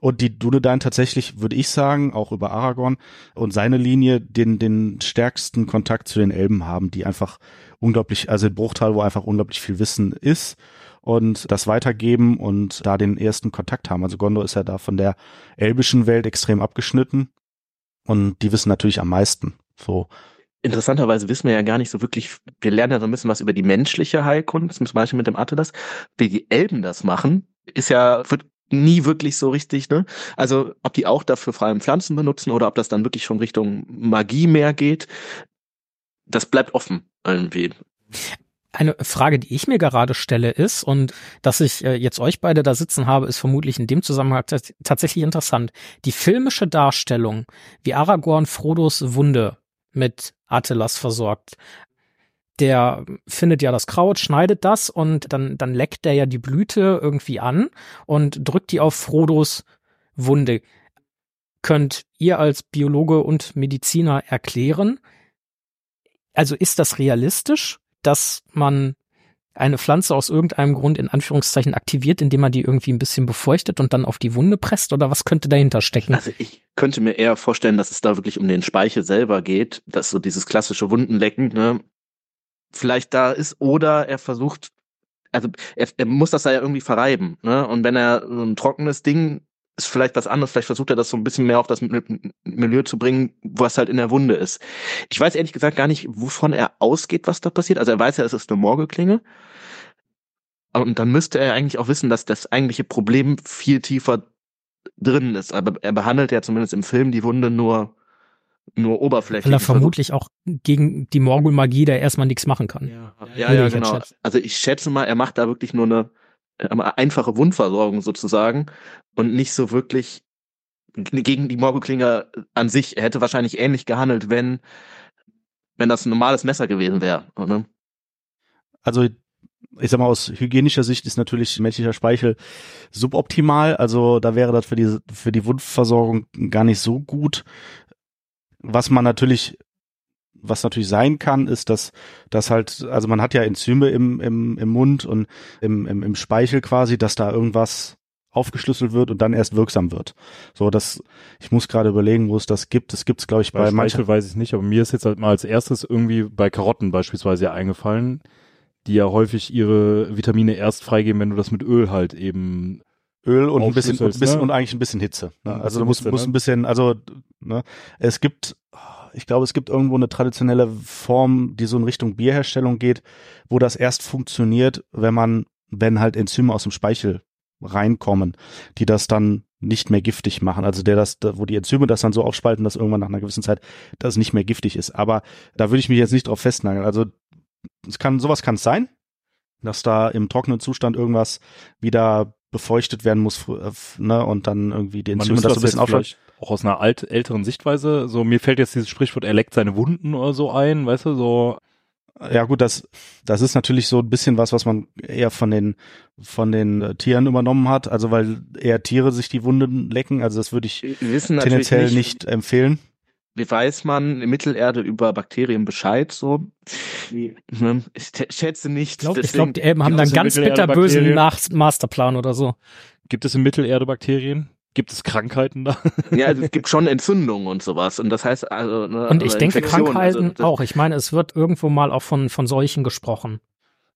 Und die Dunedain tatsächlich, würde ich sagen, auch über Aragorn und seine Linie den, den stärksten Kontakt zu den Elben haben, die einfach unglaublich, also in Bruchtal, wo einfach unglaublich viel Wissen ist und das weitergeben und da den ersten Kontakt haben. Also Gondor ist ja da von der elbischen Welt extrem abgeschnitten und die wissen natürlich am meisten. So interessanterweise wissen wir ja gar nicht so wirklich, wir lernen ja so ein bisschen was über die menschliche Heilkunst, zum Beispiel mit dem Atlas. Wie die Elben das machen, ist ja, wird nie wirklich so richtig, ne? Also, ob die auch dafür vor allem Pflanzen benutzen oder ob das dann wirklich schon Richtung Magie mehr geht, das bleibt offen irgendwie. Eine Frage, die ich mir gerade stelle, ist, und dass ich äh, jetzt euch beide da sitzen habe, ist vermutlich in dem Zusammenhang tatsächlich interessant. Die filmische Darstellung, wie Aragorn Frodos Wunde mit Atelas versorgt. Der findet ja das Kraut, schneidet das und dann, dann leckt er ja die Blüte irgendwie an und drückt die auf Frodos Wunde. Könnt ihr als Biologe und Mediziner erklären, also ist das realistisch, dass man eine Pflanze aus irgendeinem Grund in Anführungszeichen aktiviert, indem man die irgendwie ein bisschen befeuchtet und dann auf die Wunde presst? Oder was könnte dahinter stecken? Also ich könnte mir eher vorstellen, dass es da wirklich um den Speichel selber geht, dass so dieses klassische Wundenlecken, ne, vielleicht da ist, oder er versucht, also er, er muss das da ja irgendwie verreiben, ne? Und wenn er so ein trockenes Ding ist vielleicht was anderes, vielleicht versucht er das so ein bisschen mehr auf das Milieu zu bringen, was halt in der Wunde ist. Ich weiß ehrlich gesagt gar nicht, wovon er ausgeht, was da passiert. Also er weiß ja, es ist eine Morgelklinge. Und dann müsste er eigentlich auch wissen, dass das eigentliche Problem viel tiefer drin ist. Aber er behandelt ja zumindest im Film die Wunde nur, nur oberflächlich. Weil er vermutlich auch gegen die Morgul-Magie da erstmal nichts machen kann. Ja, ja, ja genau. Also ich schätze mal, er macht da wirklich nur eine einfache Wundversorgung sozusagen und nicht so wirklich gegen die Morgelklinge an sich. Er hätte wahrscheinlich ähnlich gehandelt, wenn, wenn das ein normales Messer gewesen wäre. Oder? Also ich sag mal, aus hygienischer Sicht ist natürlich menschlicher Speichel suboptimal. Also da wäre das für die, für die Wundversorgung gar nicht so gut. was man natürlich was natürlich sein kann, ist, dass, dass halt, also man hat ja Enzyme im, im, im Mund und im, im, im Speichel quasi, dass da irgendwas aufgeschlüsselt wird und dann erst wirksam wird. So, das, ich muss gerade überlegen, wo es das gibt. Das gibt es, glaube ich, Bei bei, Speichel manchen. weiß ich nicht, aber mir ist jetzt halt mal als erstes irgendwie bei Karotten beispielsweise ja eingefallen, die ja häufig ihre Vitamine erst freigeben, wenn du das mit Öl halt eben Öl und ein bisschen, und, bisschen ne? und eigentlich ein bisschen Hitze. Ne? Also bisschen du musst, Hitze, musst ne? ein bisschen, also ne? es gibt, ich glaube, es gibt irgendwo eine traditionelle Form, die so in Richtung Bierherstellung geht, wo das erst funktioniert, wenn man, wenn halt Enzyme aus dem Speichel reinkommen, die das dann nicht mehr giftig machen. Also der das, wo die Enzyme das dann so aufspalten, dass irgendwann nach einer gewissen Zeit das nicht mehr giftig ist. Aber da würde ich mich jetzt nicht drauf festnageln. Also es kann, sowas kann es sein, dass da im trockenen Zustand irgendwas wieder befeuchtet werden muss, äh, ne, und dann irgendwie die Enzyme das so ein bisschen aufschalten. Auch aus einer alt, älteren Sichtweise, so mir fällt jetzt dieses Sprichwort, er leckt seine Wunden oder so ein, weißt du, so, Ja gut, das, das ist natürlich so ein bisschen was, was man eher von den, von den äh, Tieren übernommen hat. Also weil eher Tiere sich die Wunden lecken. Also das würde ich tendenziell nicht, nicht empfehlen. wie weiß man in Mittelerde über Bakterien Bescheid so? Ne? Ich schätze nicht. Ich glaube, glaub, die Elben haben dann ganz bitterbösen? Nach Masterplan oder so. gibt es in Mittelerde Bakterien? Gibt es Krankheiten da? (laughs) ja, also es gibt schon Entzündungen und sowas. Und das heißt also. Ne, Und ich denke Infektionen, Krankheiten also auch. Ich meine, es wird irgendwo mal auch von, von Seuchen gesprochen.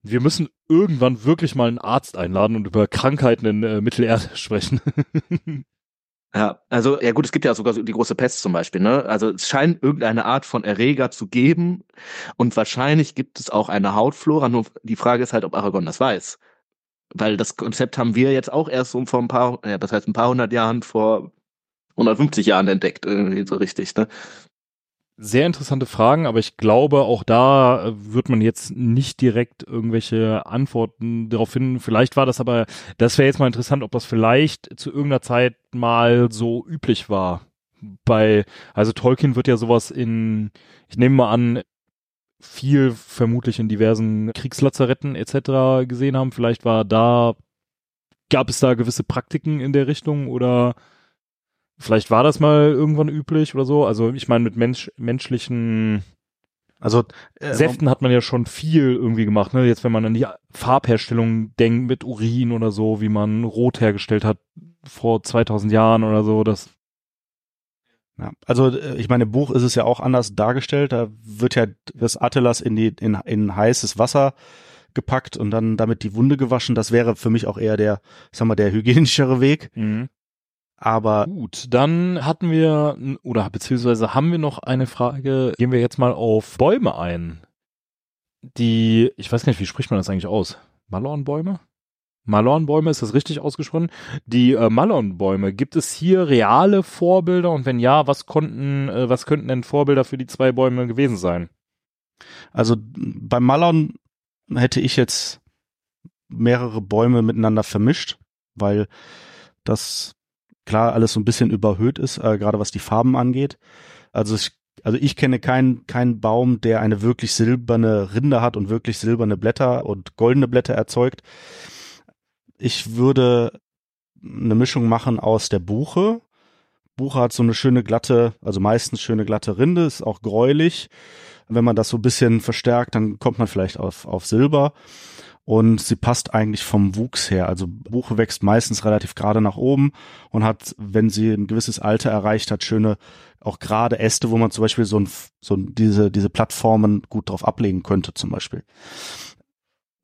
Wir müssen irgendwann wirklich mal einen Arzt einladen und über Krankheiten in äh, Mittelerde (laughs) sprechen. Ja, also ja gut, es gibt ja sogar so die große Pest zum Beispiel, ne? Also es scheint irgendeine Art von Erreger zu geben und wahrscheinlich gibt es auch eine Hautflora. Nur die Frage ist halt, ob Aragon das weiß, weil das Konzept haben wir jetzt auch erst so vor ein paar, ja, das heißt ein paar hundert Jahren vor 150 Jahren entdeckt, irgendwie so richtig, ne? Sehr interessante Fragen, aber ich glaube, auch da äh, wird man jetzt nicht direkt irgendwelche Antworten darauf finden. Vielleicht war das aber, das wäre jetzt mal interessant, ob das vielleicht zu irgendeiner Zeit mal so üblich war. Bei, also Tolkien wird ja sowas in, ich nehme mal an, viel vermutlich in diversen Kriegslazaretten etc. gesehen haben. Vielleicht war da, gab es da gewisse Praktiken in der Richtung oder Vielleicht war das mal irgendwann üblich oder so. Also ich meine, mit Mensch, menschlichen Also äh, Säften hat man ja schon viel irgendwie gemacht. Ne? Jetzt, wenn man an die Farbherstellung denkt mit Urin oder so, wie man Rot hergestellt hat vor 2000 Jahren oder so, das Ja, also äh, ich meine, im Buch ist es ja auch anders dargestellt. Da wird ja das Atlas in die in, in heißes Wasser gepackt und dann damit die Wunde gewaschen. Das wäre für mich auch eher der, sag mal, der hygienischere Weg. Aber Gut, dann hatten wir, oder beziehungsweise haben wir noch eine Frage. Gehen wir jetzt mal auf Bäume ein. Die, ich weiß gar nicht, wie spricht man das eigentlich aus? Malornbäume? Malornbäume, ist das richtig ausgesprochen? Die äh, Malornbäume, gibt es hier reale Vorbilder und wenn ja, was konnten, äh, was könnten denn Vorbilder für die zwei Bäume gewesen sein? Also beim Malon hätte ich jetzt mehrere Bäume miteinander vermischt, weil das klar alles so ein bisschen überhöht ist, äh, gerade was die Farben angeht. Also ich, also ich kenne keinen keinen Baum, der eine wirklich silberne Rinde hat und wirklich silberne Blätter und goldene Blätter erzeugt. Ich würde eine Mischung machen aus der Buche. Buche hat so eine schöne glatte, also meistens schöne glatte Rinde, ist auch gräulich. Wenn man das so ein bisschen verstärkt, dann kommt man vielleicht auf, auf Silber. Und sie passt eigentlich vom Wuchs her. Also Buche wächst meistens relativ gerade nach oben und hat, wenn sie ein gewisses Alter erreicht hat, schöne, auch gerade Äste, wo man zum Beispiel so, ein, so diese, diese Plattformen gut drauf ablegen könnte, zum Beispiel.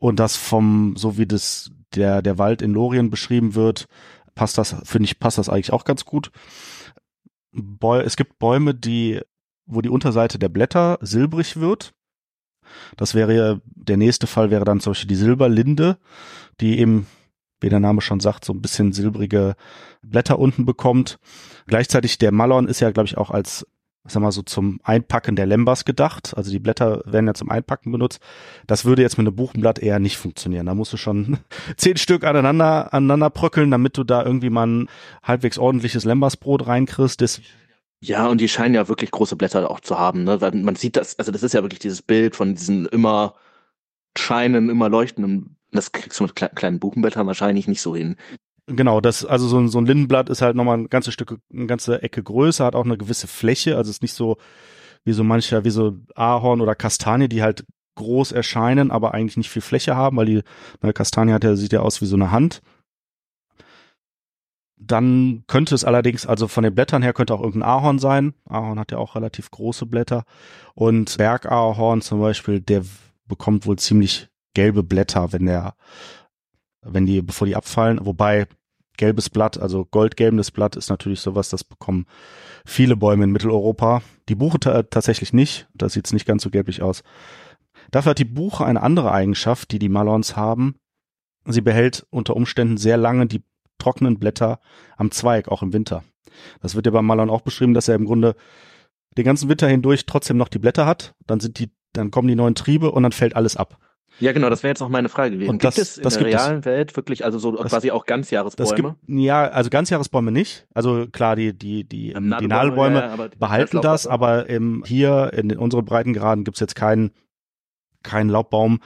Und das vom, so wie das, der, der Wald in Lorien beschrieben wird, passt das, finde ich, passt das eigentlich auch ganz gut. Bäu es gibt Bäume, die wo die Unterseite der Blätter silbrig wird. Das wäre der nächste Fall wäre dann zum Beispiel die Silberlinde, die eben, wie der Name schon sagt, so ein bisschen silbrige Blätter unten bekommt. Gleichzeitig der Malon ist ja, glaube ich, auch als, sag mal so zum Einpacken der Lembas gedacht. Also die Blätter werden ja zum Einpacken benutzt. Das würde jetzt mit einem Buchenblatt eher nicht funktionieren. Da musst du schon (laughs) zehn Stück aneinander, aneinander bröckeln, damit du da irgendwie mal ein halbwegs ordentliches Lembasbrot reinkriegst. Das, Ja, und die scheinen ja wirklich große Blätter auch zu haben, ne? Weil man sieht das, also das ist ja wirklich dieses Bild von diesen immer scheinen, immer leuchtenden. Das kriegst du mit kle kleinen Buchenblättern wahrscheinlich nicht so hin. Genau, das, also so ein, so ein Lindenblatt ist halt nochmal ein ganzes Stück, eine ganze Ecke größer, hat auch eine gewisse Fläche, also ist nicht so wie so mancher, wie so Ahorn oder Kastanie, die halt groß erscheinen, aber eigentlich nicht viel Fläche haben, weil die eine Kastanie hat ja, sieht ja aus wie so eine Hand. Dann könnte es allerdings, also von den Blättern her könnte auch irgendein Ahorn sein. Ahorn hat ja auch relativ große Blätter. Und Bergahorn zum Beispiel, der bekommt wohl ziemlich gelbe Blätter, wenn der, wenn die, bevor die abfallen. Wobei gelbes Blatt, also goldgelbendes Blatt ist natürlich sowas, das bekommen viele Bäume in Mitteleuropa. Die Buche tatsächlich nicht. Da sieht es nicht ganz so gelblich aus. Dafür hat die Buche eine andere Eigenschaft, die die Malons haben. Sie behält unter Umständen sehr lange die trockenen Blätter am Zweig, auch im Winter. Das wird ja beim Malon auch beschrieben, dass er im Grunde den ganzen Winter hindurch trotzdem noch die Blätter hat. Dann sind die, dann kommen die neuen Triebe und dann fällt alles ab. Ja, genau, das wäre jetzt auch meine Frage gewesen. Und gibt das- es in das der gibt es. realen Welt wirklich, also so Das- quasi auch Ganzjahresbäume? gibt, ja, also ganzjahresbäume nicht. Also klar, die, die, die, Ähm, die Nadelbäume ja, behalten das, aber ähm, hier in unseren Breitengraden gibt's jetzt keinen keinen Laubbaum,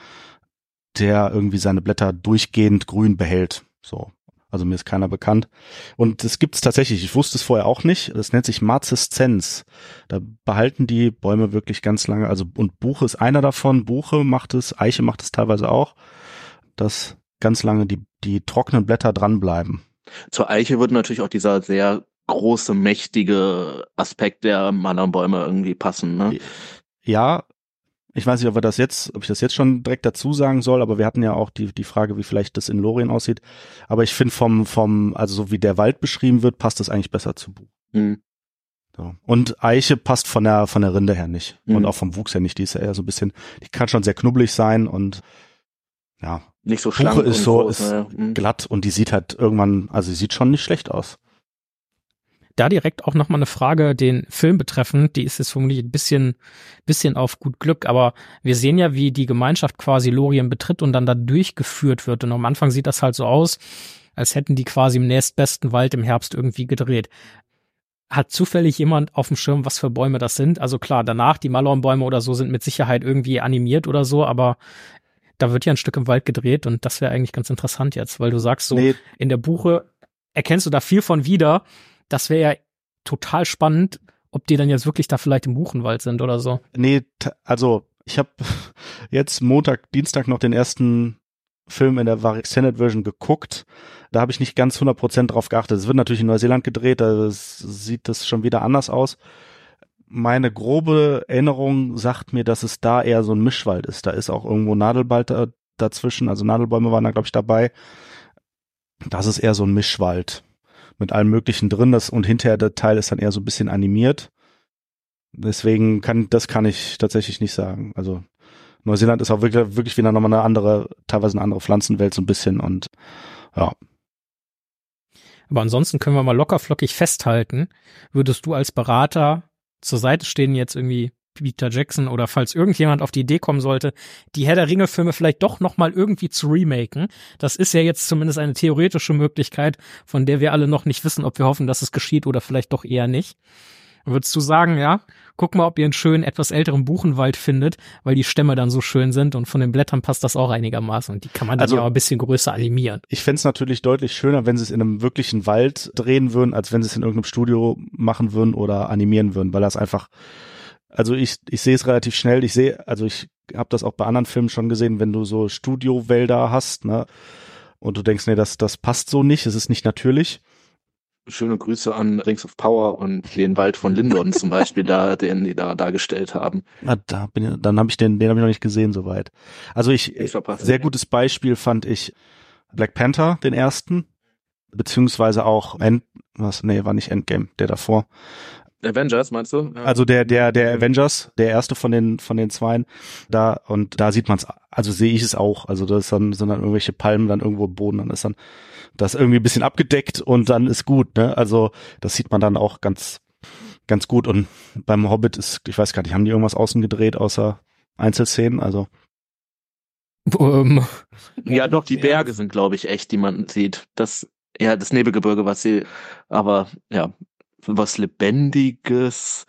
der irgendwie seine Blätter durchgehend grün behält. So. Also mir ist keiner bekannt. Und das gibt's tatsächlich. Ich wusste es vorher auch nicht. Das nennt sich Marzeszenz. Da behalten die Bäume wirklich ganz lange. Also und Buche ist einer davon. Buche macht es, Eiche macht es teilweise auch, dass ganz lange die die trockenen Blätter dranbleiben. Zur Eiche wird natürlich auch dieser sehr große, mächtige Aspekt der Malernbäume irgendwie passen. Ne? Ja, ich weiß nicht, ob wir das jetzt, ob ich das jetzt schon direkt dazu sagen soll, aber wir hatten ja auch die, die Frage, wie vielleicht das in Lorien aussieht. Aber ich finde vom, vom, also so wie der Wald beschrieben wird, passt das eigentlich besser zu Buch. Hm. So. Und Eiche passt von der, von der Rinde her nicht. Mhm. Und auch vom Wuchs her nicht. Die ist ja eher so ein bisschen, die kann schon sehr knubbelig sein und ja, Nicht so Buche schlank ist und so- groß, ist ne? Hm. glatt und die sieht halt irgendwann, also sie sieht schon nicht schlecht aus. Da direkt auch nochmal eine Frage, den Film betreffend, die ist jetzt vermutlich ein bisschen, bisschen auf gut Glück, aber wir sehen ja, wie die Gemeinschaft quasi Lorien betritt und dann da durchgeführt wird. Und am Anfang sieht das halt so aus, als hätten die quasi im nächstbesten Wald im Herbst irgendwie gedreht. Hat zufällig jemand auf dem Schirm, was für Bäume das sind? Also klar, danach die Malornbäume oder so sind mit Sicherheit irgendwie animiert oder so, aber da wird ja ein Stück im Wald gedreht und das wäre eigentlich ganz interessant jetzt, weil du sagst so, Nee, in der Buche erkennst du da viel von wieder. Das wäre ja total spannend, ob die dann jetzt wirklich da vielleicht im Buchenwald sind oder so. Nee, also ich habe (laughs) jetzt Montag, Dienstag noch den ersten Film in der Extended Version geguckt. Da habe ich nicht ganz 100% drauf geachtet. Es wird natürlich in Neuseeland gedreht, da sieht das schon wieder anders aus. Meine grobe Erinnerung sagt mir, dass es da eher so ein Mischwald ist. Da ist auch irgendwo Nadelwald da, dazwischen, also Nadelbäume waren da, glaube ich, dabei. Das ist eher so ein Mischwald mit allem Möglichen drin. Das, und hinterher der Teil ist dann eher so ein bisschen animiert. Deswegen kann, das kann ich tatsächlich nicht sagen. Also Neuseeland ist auch wirklich, wirklich wieder nochmal eine andere, teilweise eine andere Pflanzenwelt so ein bisschen und ja. Aber ansonsten können wir mal locker flockig festhalten. Würdest du als Berater zur Seite stehen jetzt irgendwie Peter Jackson oder falls irgendjemand auf die Idee kommen sollte, die Herr der Ringe Filme vielleicht doch noch mal irgendwie zu remaken. Das ist ja jetzt zumindest eine theoretische Möglichkeit, von der wir alle noch nicht wissen, ob wir hoffen, dass es geschieht oder vielleicht doch eher nicht. Würdest du sagen, ja, guck mal, ob ihr einen schönen, etwas älteren Buchenwald findet, weil die Stämme dann so schön sind und von den Blättern passt das auch einigermaßen und die kann man dann Also- ja auch ein bisschen größer animieren. Ich fänd's natürlich deutlich schöner, wenn sie es in einem wirklichen Wald drehen würden, als wenn sie es in irgendeinem Studio machen würden oder animieren würden, weil das einfach, also ich, ich sehe es relativ schnell. Ich sehe, also ich habe das auch bei anderen Filmen schon gesehen, wenn du so Studiowälder hast, ne? Und du denkst, nee, das, das passt so nicht, es ist nicht natürlich. Schöne Grüße an Rings of Power und den Wald von Lindon zum Beispiel, da, den die da dargestellt haben. Na, da bin ich, dann habe ich den, den habe ich noch nicht gesehen soweit. Also ich, Ich sehr gutes Beispiel fand ich Black Panther, den ersten, beziehungsweise auch End, was, nee, war nicht Endgame, der davor. Avengers, meinst du? Ja. Also der, der, der Avengers, der erste von den, von den zweien, da, und da sieht man's, also sehe ich es auch. Also das ist dann, sind dann irgendwelche Palmen dann irgendwo im Boden, dann ist dann das irgendwie ein bisschen abgedeckt und dann ist gut, ne? Also das sieht man dann auch ganz, ganz gut. Und beim Hobbit ist, ich weiß gar nicht, haben die irgendwas außen gedreht, außer Einzelszenen? Also, Ähm, Ja, doch, die Berge sind, glaube ich, echt, die man sieht. Das, ja, das Nebelgebirge, was sie, aber ja, was Lebendiges.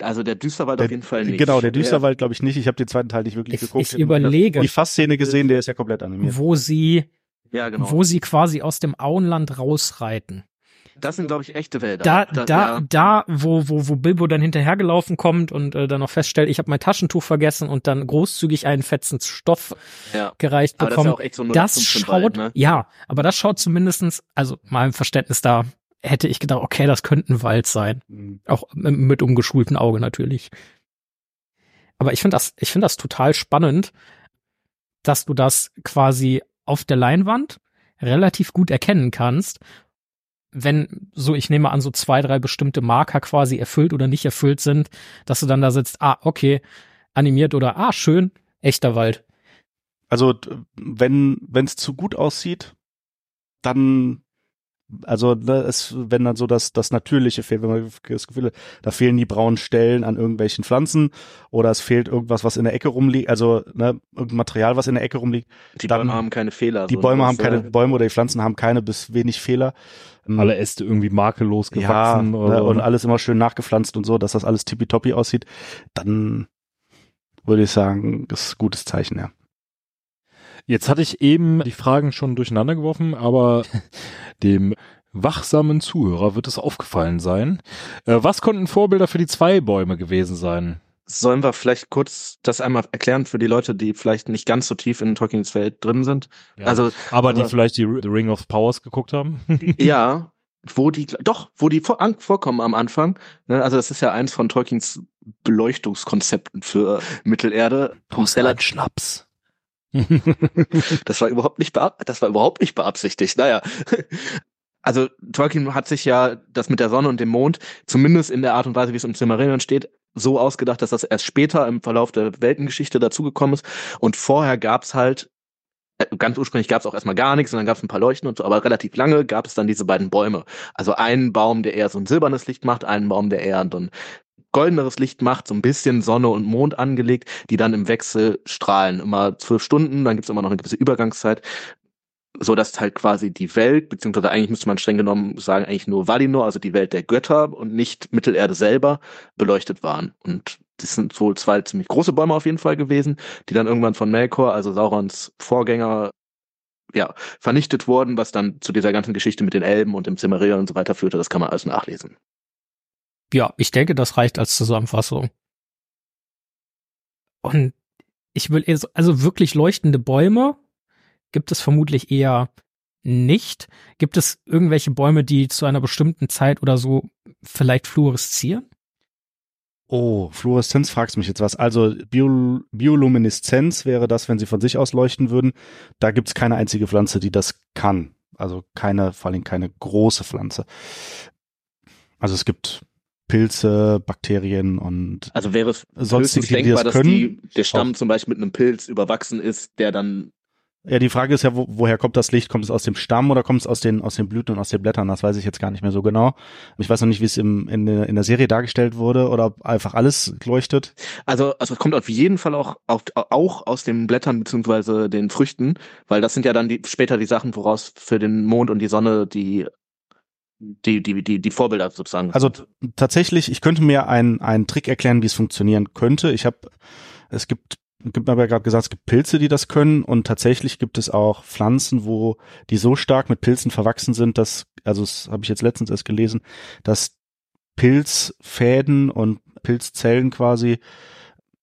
Also der Düsterwald Der- auf jeden Fall nicht. genau, der Düsterwald glaube ich nicht. Ich habe den zweiten Teil nicht wirklich ich, geguckt. ich überlege, Die Fassszene gesehen, der ist ja komplett animiert. wo sie Ja, genau. wo sie quasi aus dem Auenland rausreiten. das sind, glaube ich, echte Wälder. Da, da, ja. da, wo, wo, wo Bilbo dann hinterhergelaufen kommt und äh, dann noch feststellt, ich habe mein Taschentuch vergessen und dann großzügig einen Fetzen Stoff Ja. gereicht Aber das ist bekommt. ja auch echt so das 0815 schaut, Wald, ne? ja, aber das schaut zumindestens, also meinem Verständnis da, hätte ich gedacht, okay, das könnte ein Wald sein. Auch m- mit ungeschultem Auge natürlich. Aber ich finde das, ich finde das total spannend, dass du das quasi auf der Leinwand relativ gut erkennen kannst, wenn so, ich nehme an, so zwei, drei bestimmte Marker quasi erfüllt oder nicht erfüllt sind, dass du dann da sitzt, ah, okay, animiert oder ah, schön, echter Wald. Also wenn es zu gut aussieht, dann also ne, es, wenn dann so das das Natürliche fehlt, wenn man das Gefühl hat, da fehlen die braunen Stellen an irgendwelchen Pflanzen oder es fehlt irgendwas, was in der Ecke rumliegt, also ne, irgendein Material, was in der Ecke rumliegt. Die dann- Bäume haben keine Fehler. Die so, Bäume das, haben keine äh, Bäume oder die Pflanzen haben keine bis wenig Fehler. Ähm, Alle Äste irgendwie makellos ja, gewachsen. ne, oder und alles immer schön nachgepflanzt und so, dass das alles tippitoppi aussieht, dann würde ich sagen, das ist ein gutes Zeichen, ja. Jetzt hatte ich eben die Fragen schon durcheinander geworfen, aber (laughs) dem wachsamen Zuhörer wird es aufgefallen sein. Äh, was konnten Vorbilder für die zwei Bäume gewesen sein? Sollen wir vielleicht kurz das einmal erklären für die Leute, die vielleicht nicht ganz so tief in Tolkiens Welt drin sind? Ja. Also aber die aber- vielleicht die The Ring of Powers geguckt haben? (laughs) ja, wo die doch, wo die vor, vorkommen am Anfang. Ne, also das ist ja eins von Tolkiens Beleuchtungskonzepten für Mittelerde. Rela- Schnaps. (laughs) Das war überhaupt nicht das war überhaupt nicht beabsichtigt. Naja. (laughs) Also Tolkien hat sich ja das mit der Sonne und dem Mond, zumindest in der Art und Weise, wie es im Silmarillion steht, so ausgedacht, dass das erst später im Verlauf der Weltengeschichte dazugekommen ist. Und vorher gab's halt, äh, ganz ursprünglich gab's auch erstmal gar nichts und dann gab's ein paar Leuchten und so, aber relativ lange gab es dann diese beiden Bäume. Also einen Baum, der eher so ein silbernes Licht macht, einen Baum, der eher so ein goldeneres Licht macht, so ein bisschen Sonne und Mond angelegt, die dann im Wechsel strahlen. Immer zwölf Stunden, dann gibt's immer noch eine gewisse Übergangszeit, so dass halt quasi die Welt, beziehungsweise eigentlich müsste man streng genommen sagen, eigentlich nur Valinor, also die Welt der Götter und nicht Mittelerde selber, beleuchtet waren. Und das sind wohl zwei ziemlich große Bäume auf jeden Fall gewesen, die dann irgendwann von Melkor, also Saurons Vorgänger, ja, vernichtet wurden, was dann zu dieser ganzen Geschichte mit den Elben und dem Cimmerillion und so weiter führte. Das kann man alles nachlesen. Ja, ich denke, das reicht als Zusammenfassung. Und ich will, also wirklich leuchtende Bäume gibt es vermutlich eher nicht. Gibt es irgendwelche Bäume, die zu einer bestimmten Zeit oder so vielleicht fluoreszieren? Oh, Fluoreszenz fragst mich jetzt was. Also Bio, Biolumineszenz wäre das, wenn sie von sich aus leuchten würden. Da gibt's keine einzige Pflanze, die das kann. Also keine, vor allem keine große Pflanze. Also es gibt Pilze, Bakterien und Also wäre es sonstige, höchstens die denkbar, das dass die, der Stamm zum Beispiel mit einem Pilz überwachsen ist, der dann Ja, die Frage ist ja, wo, woher kommt das Licht? Kommt es aus dem Stamm oder kommt es aus den, aus den Blüten und aus den Blättern? Das weiß ich jetzt gar nicht mehr so genau. Ich weiß noch nicht, wie es im, in, der- in der Serie dargestellt wurde oder ob einfach alles leuchtet. Also, also es kommt auf jeden Fall auch, auf, auch aus den Blättern beziehungsweise den Früchten, weil das sind ja dann die, später die Sachen, woraus für den Mond und die Sonne die, die, die, die, die Vorbilder sozusagen. Also tatsächlich, ich könnte mir einen, einen Trick erklären, wie es funktionieren könnte. Ich habe, es gibt, gibt aber gerade gesagt, es gibt Pilze, die das können und tatsächlich gibt es auch Pflanzen, wo die so stark mit Pilzen verwachsen sind, dass, also das habe ich jetzt letztens erst gelesen, dass Pilzfäden und Pilzzellen quasi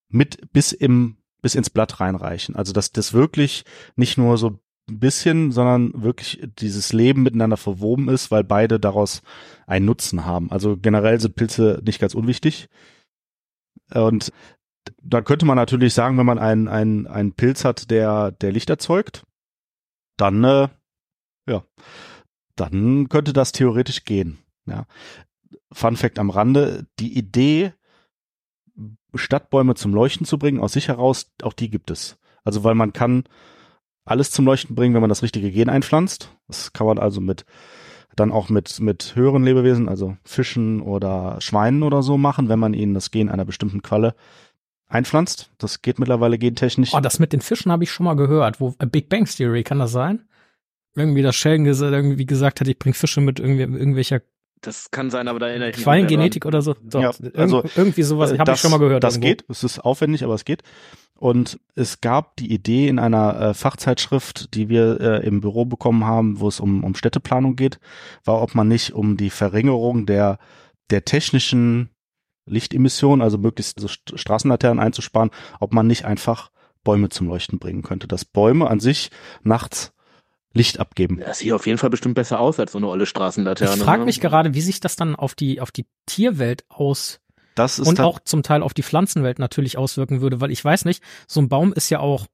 mit bis im bis ins Blatt reinreichen. Also dass das wirklich nicht nur so ein bisschen, sondern wirklich dieses Leben miteinander verwoben ist, weil beide daraus einen Nutzen haben. Also generell sind Pilze nicht ganz unwichtig. Und da könnte man natürlich sagen, wenn man einen, einen, einen Pilz hat, der, der Licht erzeugt, dann, äh, ja, dann könnte das theoretisch gehen. Ja. Fun Fact am Rande, die Idee, Stadtbäume zum Leuchten zu bringen, aus sich heraus, auch die gibt es. Also weil man kann alles zum Leuchten bringen, wenn man das richtige Gen einpflanzt. Das kann man also mit dann auch mit mit höheren Lebewesen, also Fischen oder Schweinen oder so machen, wenn man ihnen das Gen einer bestimmten Qualle einpflanzt. Das geht mittlerweile gentechnisch. Oh, das mit den Fischen habe ich schon mal gehört. Wo äh, Big Bang Theory, kann das sein? Irgendwie, dass Sheldon irgendwie gesagt hat, ich bring Fische mit irgendwie, irgendwelcher Das kann sein, aber da erinnere ich mich. Quallengenetik oder so. Doch, Ja, irg- also, irgendwie sowas Äh, habe ich das- schon mal gehört. Das irgendwo. geht, es ist aufwendig, aber es geht. Und es gab die Idee in einer äh, Fachzeitschrift, die wir äh, im Büro bekommen haben, wo es um, um Städteplanung geht, war, ob man nicht um die Verringerung der, der technischen Lichtemission, also möglichst so St Straßenlaternen einzusparen, ob man nicht einfach Bäume zum Leuchten bringen könnte. Dass Bäume an sich nachts Licht abgeben. Das sieht auf jeden Fall bestimmt besser aus als so eine olle Straßenlaterne. Ich frage ne? mich gerade, wie sich das dann auf die, auf die Tierwelt aus Das ist und auch zum Teil auf die Pflanzenwelt natürlich auswirken würde, weil ich weiß nicht, so ein Baum ist ja auch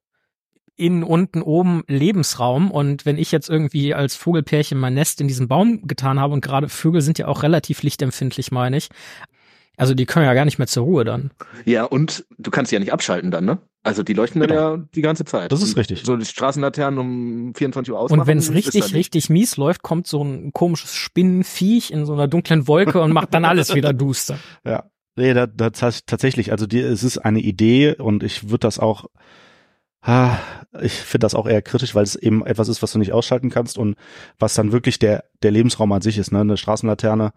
innen, unten, oben Lebensraum und wenn ich jetzt irgendwie als Vogelpärchen mein Nest in diesem Baum getan habe und gerade Vögel sind ja auch relativ lichtempfindlich, meine ich. Also die können ja gar nicht mehr zur Ruhe dann. Ja, und du kannst sie ja nicht abschalten dann, ne? Also die leuchten dann Genau. ja die ganze Zeit. Das ist richtig. So die Straßenlaternen um 24 Uhr ausmachen. Und wenn es richtig, richtig mies läuft, kommt so ein komisches Spinnenviech in so einer dunklen Wolke und macht dann alles wieder duster. (laughs) Ja, nee, da, da, tats- tatsächlich, also die, es ist eine Idee und ich würde das auch, ah, ich finde das auch eher kritisch, weil es eben etwas ist, was du nicht ausschalten kannst und was dann wirklich der, der Lebensraum an sich ist, ne, eine Straßenlaterne,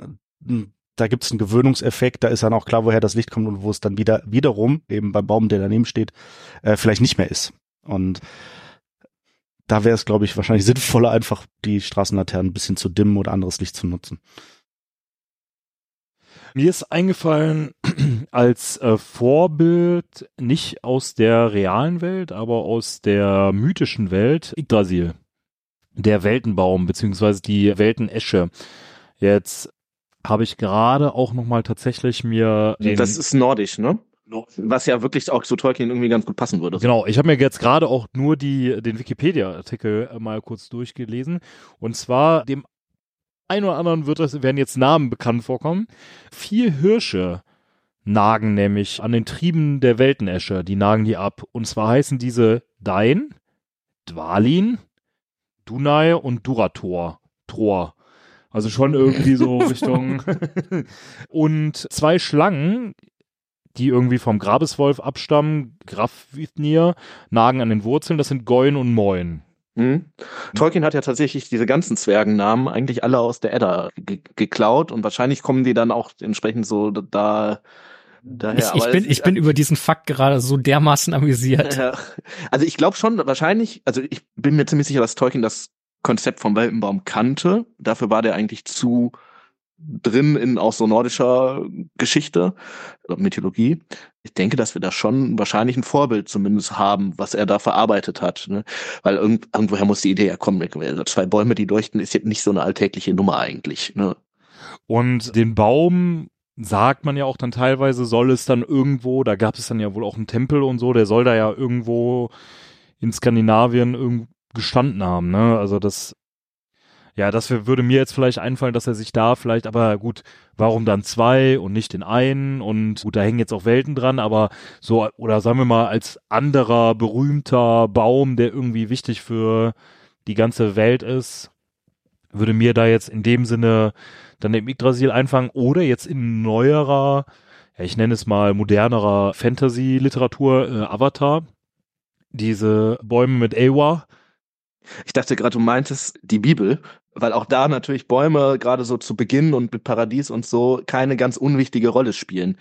äh, da gibt es einen Gewöhnungseffekt, da ist dann auch klar, woher das Licht kommt und wo es dann wieder, wiederum, eben beim Baum, der daneben steht, äh, vielleicht nicht mehr ist. Und da wäre es, glaube ich, wahrscheinlich (laughs) sinnvoller, einfach die Straßenlaternen ein bisschen zu dimmen oder anderes Licht zu nutzen. Mir ist eingefallen (clears throat) als äh, Vorbild nicht aus der realen Welt, aber aus der mythischen Welt Yggdrasil. Der Weltenbaum beziehungsweise die Weltenesche. Jetzt habe ich gerade auch noch mal tatsächlich mir Das ist nordisch, ne? Was ja wirklich auch zu Tolkien irgendwie ganz gut passen würde. Genau, ich habe mir jetzt gerade auch nur die, den Wikipedia-Artikel mal kurz durchgelesen. Und zwar dem ein oder anderen wird das, werden jetzt Namen bekannt vorkommen. Vier Hirsche nagen nämlich an den Trieben der Weltenesche. Die nagen die ab. Und zwar heißen diese Dain, Dwalin, Dunai und Durator. Tor. Also schon irgendwie so (laughs) Richtung. und zwei Schlangen, die irgendwie vom Grabeswolf abstammen, Grafvitnir, nagen an den Wurzeln, das sind Goin und Moin. Hm? Tolkien hat ja tatsächlich diese ganzen Zwergennamen eigentlich alle aus der Edda ge geklaut und wahrscheinlich kommen die dann auch entsprechend so da daher. Ich, ich, bin, es- ich bin über diesen Fakt gerade so dermaßen amüsiert. Ja. Also ich glaube schon, wahrscheinlich, also ich bin mir ziemlich sicher, dass Tolkien das Konzept vom Weltenbaum kannte. Dafür war der eigentlich zu drin in auch so nordischer Geschichte, oder Mythologie. Ich denke, dass wir da schon wahrscheinlich ein Vorbild zumindest haben, was er da verarbeitet hat. Ne? Weil irgend, irgendwoher muss die Idee ja kommen. Zwei Bäume, die leuchten, ist jetzt nicht so eine alltägliche Nummer eigentlich. Ne? Und den Baum sagt man ja auch dann teilweise, soll es dann irgendwo, da gab es dann ja wohl auch einen Tempel und so, der soll da ja irgendwo in Skandinavien irgend gestanden haben, ne? Also das, ja, das würde mir jetzt vielleicht einfallen, dass er sich da vielleicht, aber gut, warum dann zwei und nicht den einen? Und gut, da hängen jetzt auch Welten dran, aber so, oder sagen wir mal, als anderer berühmter Baum, der irgendwie wichtig für die ganze Welt ist, würde mir da jetzt in dem Sinne dann im Yggdrasil einfangen oder jetzt in neuerer, ja, ich nenne es mal modernerer Fantasy-Literatur, äh, Avatar. Diese Bäume mit Ewa. Ich dachte gerade, du meintest die Bibel, weil auch da natürlich Bäume gerade so zu Beginn und mit Paradies und so keine ganz unwichtige Rolle spielen.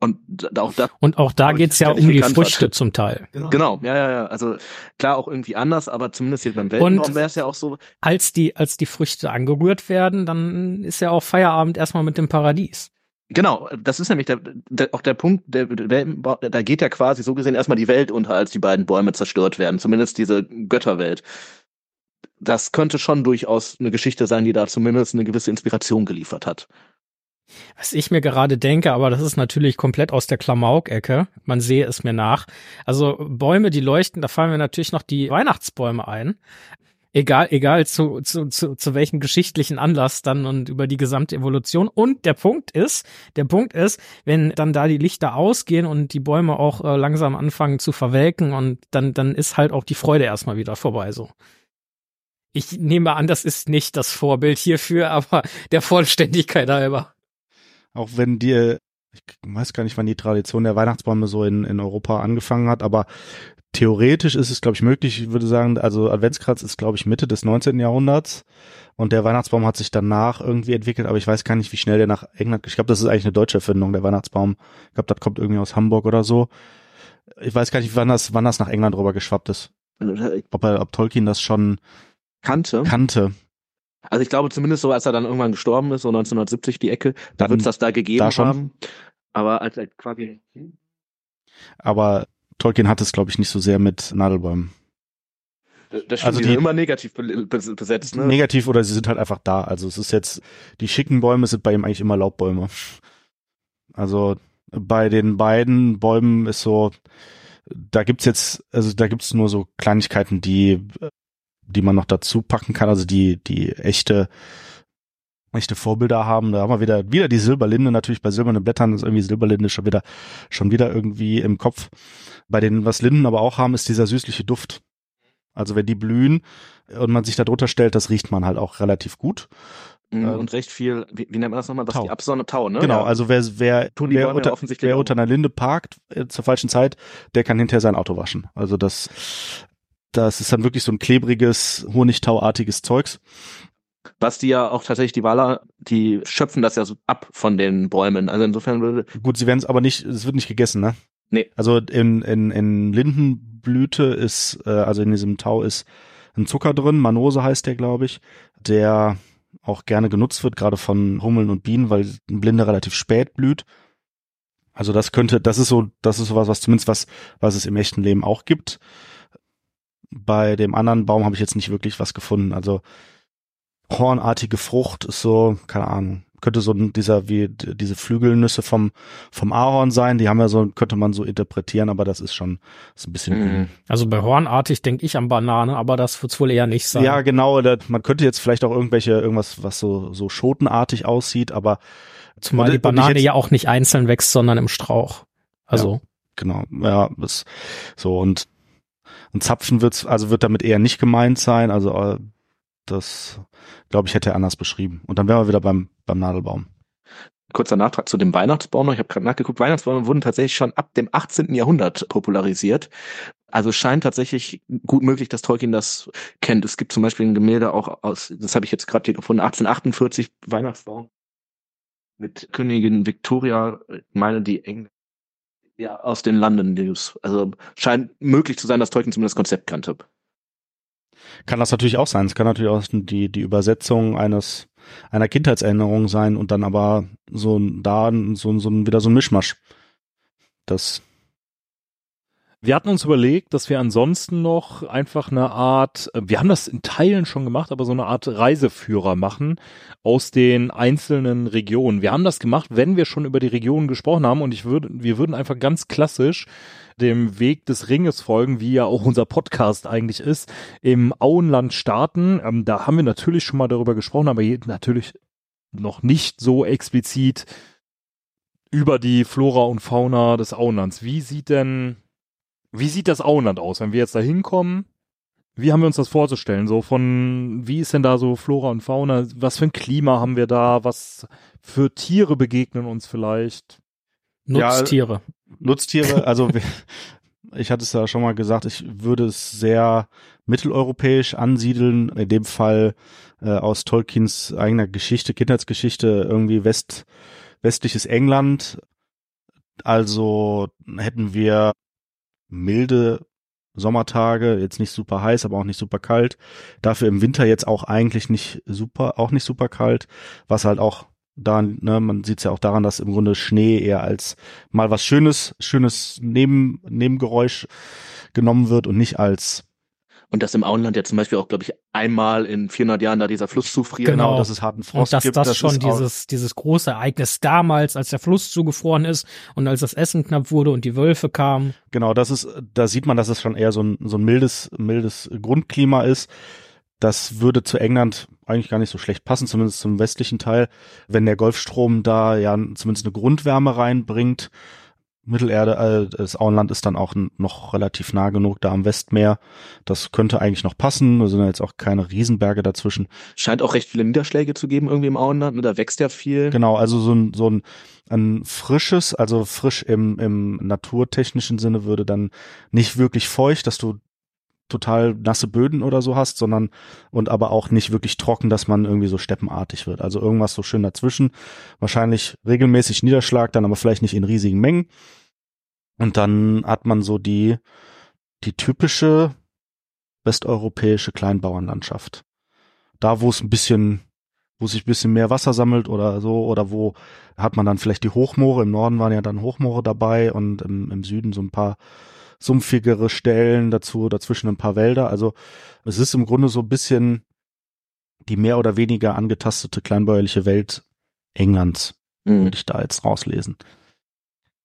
Und auch da Und auch da ich geht's ja um die Früchte hatte. zum Teil. Genau, ja, ja, ja. Also klar auch irgendwie anders, aber zumindest jetzt beim Weltenbaum Und- wäre es ja auch so. Als die, als die Früchte angerührt werden, dann ist ja auch Feierabend erstmal mit dem Paradies. Genau, das ist nämlich der, der, auch der Punkt, der, der da geht ja quasi so gesehen erstmal die Welt unter, als die beiden Bäume zerstört werden, zumindest diese Götterwelt. Das könnte schon durchaus eine Geschichte sein, die da zumindest eine gewisse Inspiration geliefert hat. Was ich mir gerade denke, aber das ist natürlich komplett aus der Klamauk-Ecke. Man sehe es mir nach. Also Bäume, die leuchten, da fallen mir natürlich noch die Weihnachtsbäume ein. Egal, egal zu, zu, zu, zu welchem geschichtlichen Anlass dann und über die gesamte Evolution. Und der Punkt ist, der Punkt ist, wenn dann da die Lichter ausgehen und die Bäume auch äh, langsam anfangen zu verwelken und dann, dann ist halt auch die Freude erstmal wieder vorbei so. Ich nehme an, das ist nicht das Vorbild hierfür, (laughs) aber der Vollständigkeit halber. Auch wenn die, ich weiß gar nicht, wann die Tradition der Weihnachtsbäume so in, in Europa angefangen hat, aber theoretisch ist es, glaube ich, möglich. Ich würde sagen, also Adventskranz ist, glaube ich, Mitte des 19. Jahrhunderts. Und der Weihnachtsbaum hat sich danach irgendwie entwickelt, aber ich weiß gar nicht, wie schnell der nach England. Ich glaube, das ist eigentlich eine deutsche Erfindung, der Weihnachtsbaum. Ich glaube, das kommt irgendwie aus Hamburg oder so. Ich weiß gar nicht, wann das, wann das nach England rüber geschwappt ist. Ob, er, ob Tolkien das schon Kannte. kannte. Also ich glaube zumindest so, als er dann irgendwann gestorben ist, so 1970 die Ecke, da wird es das da gegeben da schon. haben. Aber als er quasi Aber Tolkien hat es, glaube ich, nicht so sehr mit Nadelbäumen. das stimmt, Also die, die- sind immer negativ be- bes- besetzt, ne? Negativ oder sie sind halt einfach da. Also es ist jetzt, die schicken Bäume sind bei ihm eigentlich immer Laubbäume. Also bei den beiden Bäumen ist so, da gibt's jetzt, also da gibt's nur so Kleinigkeiten, die, die man noch dazu packen kann, also die, die echte, echte Vorbilder haben. Da haben wir wieder, wieder die Silberlinde natürlich bei silbernen Blättern ist irgendwie Silberlinde schon wieder, schon wieder irgendwie im Kopf. Bei den, was Linden aber auch haben, ist dieser süßliche Duft. Also wenn die blühen und man sich da drunter stellt, das riecht man halt auch relativ gut. Mhm, ähm, und recht viel, wie, wie nennt man das nochmal, was Tau. die Absonne Tau, ne? Genau, Ja. also wer, wer, wer, unter, wer unter einer Linde parkt äh, zur falschen Zeit, der kann hinterher sein Auto waschen. Also das, das ist dann wirklich so ein klebriges, Honigtauartiges Zeugs. Was die ja auch tatsächlich, die Waler, die schöpfen das ja so ab von den Bäumen. Also insofern würde, Gut, sie werden es aber nicht, es wird nicht gegessen, ne? Nee. Also in, in, in Lindenblüte ist, äh, also in diesem Tau ist ein Zucker drin, Manose heißt der, glaube ich, der auch gerne genutzt wird, gerade von Hummeln und Bienen, weil ein Blinde relativ spät blüht. Also das könnte, das ist so, das ist sowas, was zumindest was, was es im echten Leben auch gibt. Bei dem anderen Baum habe ich jetzt nicht wirklich was gefunden. Also hornartige Frucht ist so, keine Ahnung, könnte so dieser, wie diese Flügelnüsse vom, vom Ahorn sein, die haben ja so, könnte man so interpretieren, aber das ist schon, ist ein bisschen, Mhm. Also bei Hornartig denke ich an Banane, aber das wird's wohl eher nicht sein. ja, genau, da, man könnte jetzt vielleicht auch irgendwelche, irgendwas, was so, so schotenartig aussieht, aber Zumal die Banane jetzt- ja auch nicht einzeln wächst, sondern im Strauch. Also, genau, ja, das, so und ein Zapfen wird's, also wird damit eher nicht gemeint sein, also äh, das, glaube ich, hätte er anders beschrieben. Und dann wären wir wieder beim, beim Nadelbaum. kurzer Nachtrag zu dem Weihnachtsbaum noch. Ich habe gerade nachgeguckt, Weihnachtsbäume wurden tatsächlich schon ab dem 18. Jahrhundert popularisiert. Also scheint tatsächlich gut möglich, dass Tolkien das kennt. Es gibt zum Beispiel ein Gemälde auch aus, das habe ich jetzt gerade hier gefunden, 1848 Weihnachtsbaum mit Königin Victoria, meine die Eng ja, aus den London News. Also scheint möglich zu sein, dass Tolkien zumindest das Konzept kannte. Kann das natürlich auch sein. Es kann natürlich auch die, die Übersetzung eines, einer Kindheitserinnerung sein und dann aber so da so, so wieder so ein Mischmasch. Das, Wir hatten uns überlegt, dass wir ansonsten noch einfach eine Art, äh, wir haben das in Teilen schon gemacht, aber so eine Art Reiseführer machen aus den einzelnen Regionen. Wir haben das gemacht, wenn wir schon über die Regionen gesprochen haben und ich würde, wir würden einfach ganz klassisch dem Weg des Ringes folgen, wie ja auch unser Podcast eigentlich ist, im Auenland starten. Ähm, da haben wir natürlich schon mal darüber gesprochen, aber natürlich noch nicht so explizit über die Flora und Fauna des Auenlands. Wie sieht denn wie sieht das Auenland aus, wenn wir jetzt da hinkommen? Wie haben wir uns das vorzustellen? So von, wie ist denn da so Flora und Fauna? Was für ein Klima haben wir da? Was für Tiere begegnen uns vielleicht? Nutztiere. Nutztiere, (laughs) also ich hatte es ja schon mal gesagt, ich würde es sehr mitteleuropäisch ansiedeln, in dem Fall äh, aus Tolkiens eigener Geschichte, Kindheitsgeschichte, irgendwie West, westliches England. Also hätten wir milde Sommertage, jetzt nicht super heiß, aber auch nicht super kalt. Dafür im Winter jetzt auch eigentlich nicht super, auch nicht super kalt, was halt auch da, ne, man sieht es ja auch daran, dass im Grunde Schnee eher als mal was Schönes, schönes Neben, Nebengeräusch genommen wird und nicht als Und dass im Auenland ja zum Beispiel auch, glaube ich, einmal in 400 Jahren da dieser Fluss zufriert. Genau. dass es harten Frost Und dass gibt. das, schon ist auch- dieses, dieses große Ereignis damals, als der Fluss zugefroren ist und als das Essen knapp wurde und die Wölfe kamen. Genau, das ist, da sieht man, dass es schon eher so ein, so ein mildes, mildes Grundklima ist. Das würde zu England eigentlich gar nicht so schlecht passen, zumindest zum westlichen Teil, wenn der Golfstrom da ja zumindest eine Grundwärme reinbringt. Mittelerde, äh, das Auenland ist dann auch noch relativ nah genug da am Westmeer. Das könnte eigentlich noch passen. Da sind ja jetzt auch keine Riesenberge dazwischen. Scheint auch recht viele Niederschläge zu geben irgendwie im Auenland. Ne? Da wächst ja viel. Genau, also so ein, so ein, ein frisches, also frisch im, im naturtechnischen Sinne würde dann nicht wirklich feucht, dass du total nasse Böden oder so hast, sondern und aber auch nicht wirklich trocken, dass man irgendwie so steppenartig wird. Also irgendwas so schön dazwischen. Wahrscheinlich regelmäßig Niederschlag, dann aber vielleicht nicht in riesigen Mengen. Und dann hat man so die, die typische westeuropäische Kleinbauernlandschaft. Da, wo es ein bisschen, wo sich ein bisschen mehr Wasser sammelt oder so, oder wo hat man dann vielleicht die Hochmoore. Im Norden waren ja dann Hochmoore dabei und im, im Süden so ein paar sumpfigere Stellen dazu, dazwischen ein paar Wälder. Also es ist im Grunde so ein bisschen die mehr oder weniger angetastete kleinbäuerliche Welt Englands, Mhm. würde ich da jetzt rauslesen.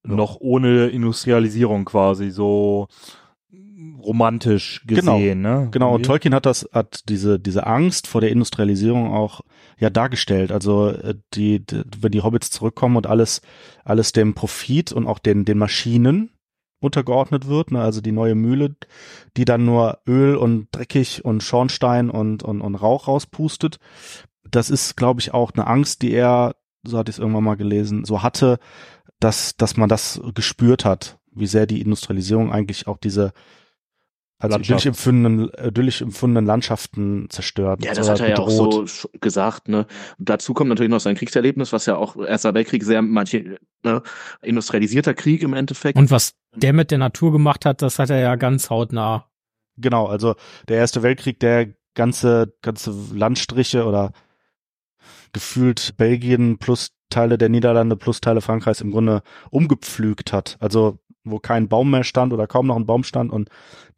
Noch ohne Industrialisierung quasi, so romantisch Genau, gesehen, ne? Genau, und. Tolkien hat das, hat diese, diese Angst vor der Industrialisierung auch ja dargestellt. Also äh, die, die, wenn die Hobbits zurückkommen und alles, alles dem Profit und auch den, den Maschinen untergeordnet wird, ne? also die neue Mühle, die dann nur Öl und dreckig und Schornstein und, und, und Rauch rauspustet. Das ist, glaube ich, auch eine Angst, die er, so hatte ich es irgendwann mal gelesen, so hatte, dass, dass man das gespürt hat, wie sehr die Industrialisierung eigentlich auch diese als Landschaft. idyllisch empfundenen, idyllisch empfundenen Landschaften zerstört. Ja, das hat er ja auch bedroht. so gesagt, ne. Und dazu kommt natürlich noch sein Kriegserlebnis, was ja auch Erster Weltkrieg sehr manche ne, industrialisierter Krieg im Endeffekt. Und was der mit der Natur gemacht hat, das hat er ja ganz hautnah. Genau, also der Erste Weltkrieg, der ganze, ganze Landstriche oder gefühlt Belgien plus Teile der Niederlande plus Teile Frankreichs im Grunde umgepflügt hat. Also wo kein Baum mehr stand oder kaum noch ein Baum stand und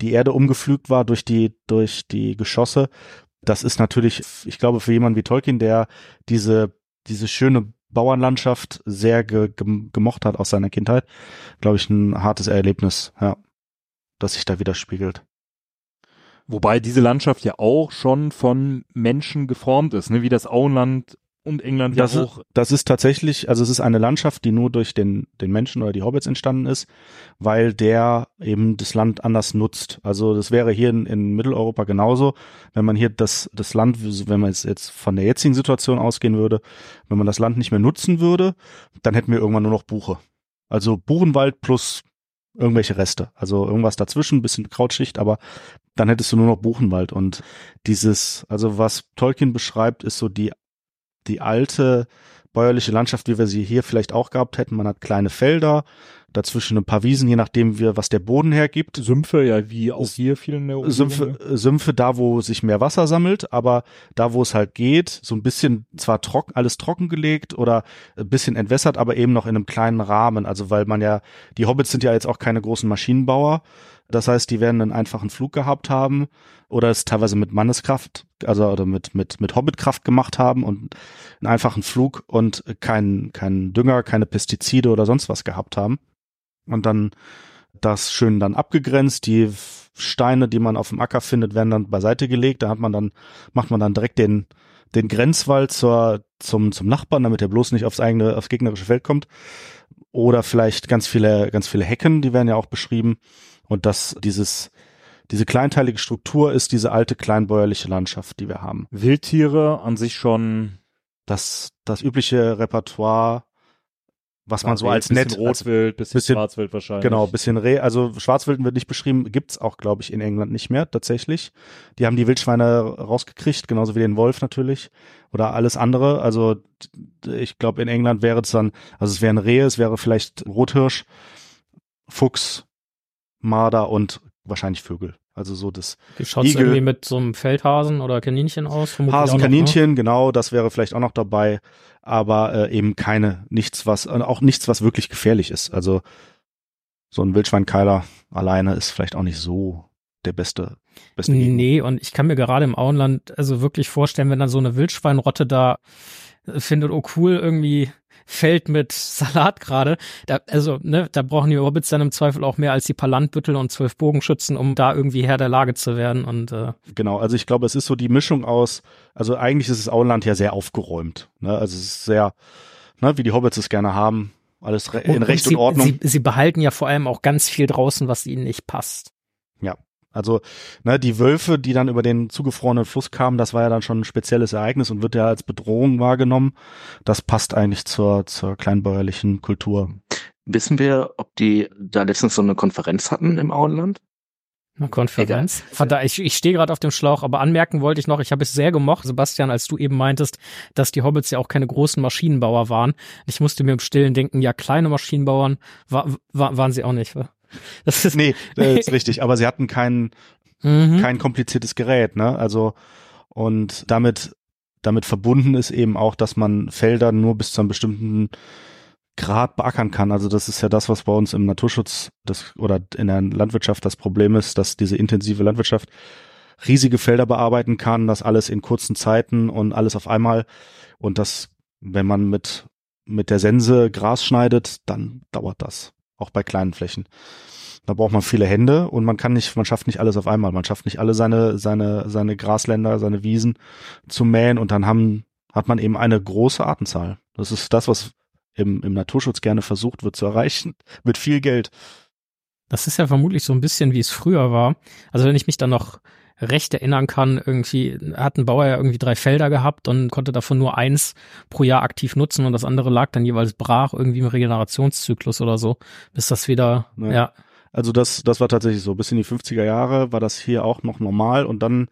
die Erde umgepflügt war durch die, durch die Geschosse. Das ist natürlich, ich glaube, für jemanden wie Tolkien, der diese, diese schöne Bauernlandschaft sehr ge, gem- gemocht hat aus seiner Kindheit, glaube ich, ein hartes Erlebnis, ja, das sich da widerspiegelt. Wobei diese Landschaft ja auch schon von Menschen geformt ist, ne? wie das Auenland und England Das ja ist, auch. das ist tatsächlich, also es ist eine Landschaft, die nur durch den, den Menschen oder die Hobbits entstanden ist, weil der eben das Land anders nutzt. Also das wäre hier in, in Mitteleuropa genauso, wenn man hier das, das Land, wenn man jetzt, jetzt von der jetzigen Situation ausgehen würde, wenn man das Land nicht mehr nutzen würde, dann hätten wir irgendwann nur noch Buche. Also Buchenwald plus irgendwelche Reste. Also irgendwas dazwischen, bisschen Krautschicht, aber dann hättest du nur noch Buchenwald. Und dieses, also was Tolkien beschreibt, ist so die die alte bäuerliche Landschaft, wie wir sie hier vielleicht auch gehabt hätten. Man hat kleine Felder, dazwischen ein paar Wiesen, je nachdem, wie, was der Boden hergibt. Sümpfe, ja, wie auch hier viel in der Umgebung, Sümpfe, ne? Sümpfe da, wo sich mehr Wasser sammelt, aber da, wo es halt geht, so ein bisschen zwar trocken, alles trockengelegt oder ein bisschen entwässert, aber eben noch in einem kleinen Rahmen. Also weil man ja, die Hobbits sind ja jetzt auch keine großen Maschinenbauer. Das heißt, die werden einen einfachen Flug gehabt haben oder es teilweise mit Manneskraft, also oder mit mit mit Hobbitkraft gemacht haben und einen einfachen Flug und keinen keinen Dünger, keine Pestizide oder sonst was gehabt haben. Und dann das schön dann abgegrenzt, die Steine, die man auf dem Acker findet, werden dann beiseite gelegt, da hat man dann macht man dann direkt den den Grenzwall zur zum zum Nachbarn, damit er bloß nicht aufs eigene aufs gegnerische Feld kommt. Oder vielleicht ganz viele ganz viele Hecken, die werden ja auch beschrieben. Und das dieses diese kleinteilige Struktur ist diese alte kleinbäuerliche Landschaft, die wir haben. Wildtiere an sich schon Das das übliche Repertoire, was man so als bisschen nett als Rotwild, bisschen, bisschen- Schwarzwild wahrscheinlich. Genau, bisschen Reh, also Schwarzwild wird nicht beschrieben, gibt's auch, glaube ich, in England nicht mehr, tatsächlich. Die haben die Wildschweine rausgekriegt, genauso wie den Wolf natürlich. Oder alles andere. Also ich glaube, in England wäre es dann, also es wären Rehe, es wäre vielleicht Rothirsch, Fuchs, Marder und wahrscheinlich Vögel. Also so das Igel. irgendwie mit so einem Feldhasen oder Kaninchen aus? Hasen, noch, ne? Kaninchen, genau, das wäre vielleicht auch noch dabei, aber äh, eben keine, nichts, was, äh, auch nichts, was wirklich gefährlich ist. Also so ein Wildschweinkeiler alleine ist vielleicht auch nicht so der beste, beste Gegner. Nee, und ich kann mir gerade im Auenland also wirklich vorstellen, wenn dann so eine Wildschweinrotte da äh, findet, oh cool, irgendwie Feld mit Salat gerade. Da, also, ne, da brauchen die Hobbits dann im Zweifel auch mehr als die paar Landbüttel und zwölf Bogenschützen, um da irgendwie Herr der Lage zu werden. Und äh, Genau, also ich glaube, es ist so die Mischung aus, also eigentlich ist das Auenland ja sehr aufgeräumt. Ne? Also es ist sehr, ne, wie die Hobbits es gerne haben, alles in Und Recht sie, und Ordnung. Sie, sie behalten ja vor allem auch ganz viel draußen, was ihnen nicht passt. Also, ne, die Wölfe, die dann über den zugefrorenen Fluss kamen, das war ja dann schon ein spezielles Ereignis und wird ja als Bedrohung wahrgenommen. Das passt eigentlich zur, zur kleinbäuerlichen Kultur. Wissen wir, ob die da letztens so eine Konferenz hatten im Auenland? Eine Konferenz. Verdammt, ich, ich stehe gerade auf dem Schlauch, aber anmerken wollte ich noch, ich habe es sehr gemocht, Sebastian, als du eben meintest, dass die Hobbits ja auch keine großen Maschinenbauer waren. Ich musste mir im Stillen denken, ja, kleine Maschinenbauern war, war, waren sie auch nicht. wa? (laughs) Das ist, Nee, das ist richtig. Aber sie hatten kein, mhm. kein kompliziertes Gerät, ne? Also, und damit, damit verbunden ist eben auch, dass man Felder nur bis zu einem bestimmten Grad beackern kann. Also das ist ja das, was bei uns im Naturschutz das, oder in der Landwirtschaft das Problem ist, dass diese intensive Landwirtschaft riesige Felder bearbeiten kann, das alles in kurzen Zeiten und alles auf einmal. Und das, wenn man mit, mit der Sense Gras schneidet, dann dauert das. Auch bei kleinen Flächen. Da braucht man viele Hände und man kann nicht, man schafft nicht alles auf einmal. Man schafft nicht alle seine, seine, seine Grasländer, seine Wiesen zu mähen und dann haben, hat man eben eine große Artenzahl. Das ist das, was im, im Naturschutz gerne versucht wird zu erreichen, mit viel Geld. Das ist ja vermutlich so ein bisschen, wie es früher war. Also wenn ich mich dann noch recht erinnern kann, irgendwie hat ein Bauer ja irgendwie drei Felder gehabt und konnte davon nur eins pro Jahr aktiv nutzen und das andere lag dann jeweils brach irgendwie im Regenerationszyklus oder so, bis das wieder, Ja. ja, Also das, das war tatsächlich so. Bis in die 50er Jahre war das hier auch noch normal und dann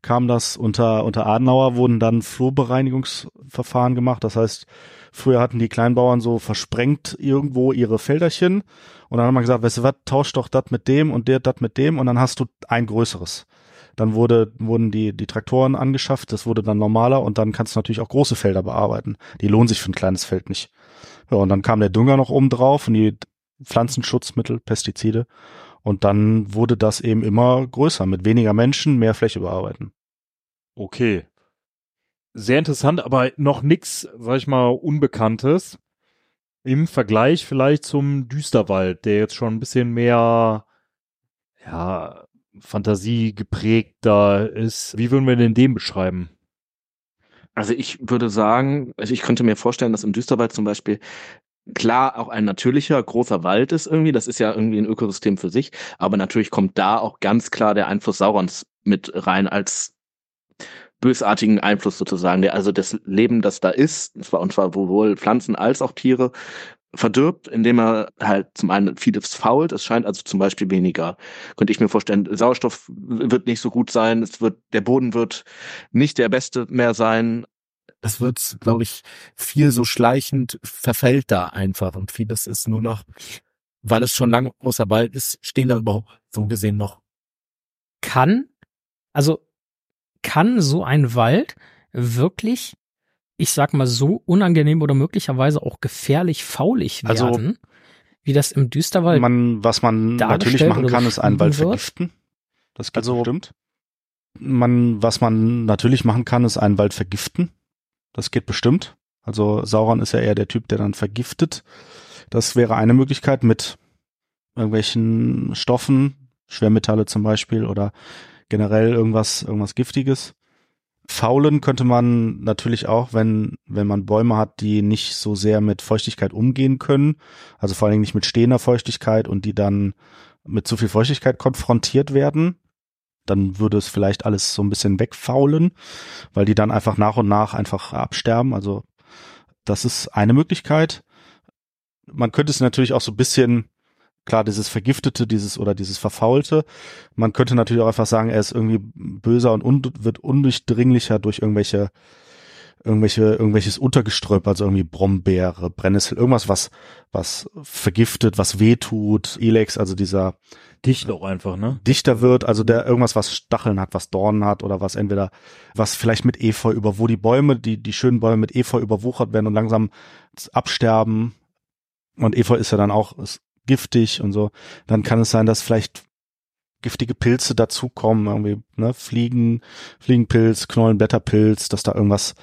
kam das unter, unter Adenauer wurden dann Flurbereinigungsverfahren gemacht. Das heißt, früher hatten die Kleinbauern so versprengt irgendwo ihre Felderchen und dann hat man gesagt, weißt du was, tausch doch das mit dem und der das mit dem und dann hast du ein größeres. Dann wurde, wurden die, die Traktoren angeschafft, das wurde dann normaler und dann kannst du natürlich auch große Felder bearbeiten. Die lohnen sich für ein kleines Feld nicht. Ja, und dann kam der Dünger noch oben drauf und die Pflanzenschutzmittel, Pestizide. Und dann wurde das eben immer größer, mit weniger Menschen, mehr Fläche bearbeiten. Okay. Sehr interessant, aber noch nix, sag ich mal, Unbekanntes. Im Vergleich vielleicht zum Düsterwald, der jetzt schon ein bisschen mehr, ja, Fantasie geprägter ist. Wie würden wir denn den beschreiben? Also ich würde sagen, also ich könnte mir vorstellen, dass im Düsterwald zum Beispiel klar auch ein natürlicher großer Wald ist irgendwie. Das ist ja irgendwie ein Ökosystem für sich. Aber natürlich kommt da auch ganz klar der Einfluss Saurons mit rein als bösartigen Einfluss sozusagen, also das Leben, das da ist, und zwar, und zwar sowohl Pflanzen als auch Tiere, verdirbt, indem er halt zum einen vieles fault. Es scheint also zum Beispiel weniger, könnte ich mir vorstellen, Sauerstoff wird nicht so gut sein, es wird, der Boden wird nicht der beste mehr sein. Das wird, glaube ich, viel so schleichend verfällt da einfach und vieles ist nur noch, weil es schon lange großer Wald ist, stehen da überhaupt so gesehen noch. kann, also kann so ein Wald wirklich, ich sag mal so unangenehm oder möglicherweise auch gefährlich faulig Also, werden, wie das im Düsterwald. Man, was man natürlich machen kann, ist einen Wald wird? vergiften. Das geht Also- bestimmt. Man, was man natürlich machen kann, ist einen Wald vergiften. Das geht bestimmt. Also Sauron ist ja eher der Typ, der dann vergiftet. Das wäre eine Möglichkeit mit irgendwelchen Stoffen, Schwermetalle zum Beispiel oder generell irgendwas, irgendwas Giftiges. Faulen könnte man natürlich auch, wenn, wenn man Bäume hat, die nicht so sehr mit Feuchtigkeit umgehen können. Also vor allen Dingen nicht mit stehender Feuchtigkeit und die dann mit zu viel Feuchtigkeit konfrontiert werden. Dann würde es vielleicht alles so ein bisschen wegfaulen, weil die dann einfach nach und nach einfach absterben. Also das ist eine Möglichkeit. Man könnte es natürlich auch so ein bisschen, klar, dieses Vergiftete, dieses oder dieses Verfaulte. Man könnte natürlich auch einfach sagen, er ist irgendwie böser und un wird undurchdringlicher durch irgendwelche, irgendwelche, irgendwelches Untergeströpp, also irgendwie Brombeere, Brennnessel, irgendwas, was, was vergiftet, was wehtut, Elex, also dieser Dicht auch einfach, ne? dichter wird, also der irgendwas, was Stacheln hat, was Dornen hat oder was entweder, was vielleicht mit Efeu über, wo die Bäume, die, die schönen Bäume mit Efeu überwuchert werden und langsam absterben. Und Efeu ist ja dann auch ist giftig und so. Dann kann es sein, dass vielleicht giftige Pilze dazukommen, irgendwie, ne, Fliegen, Fliegenpilz, Knollenblätterpilz, dass da irgendwas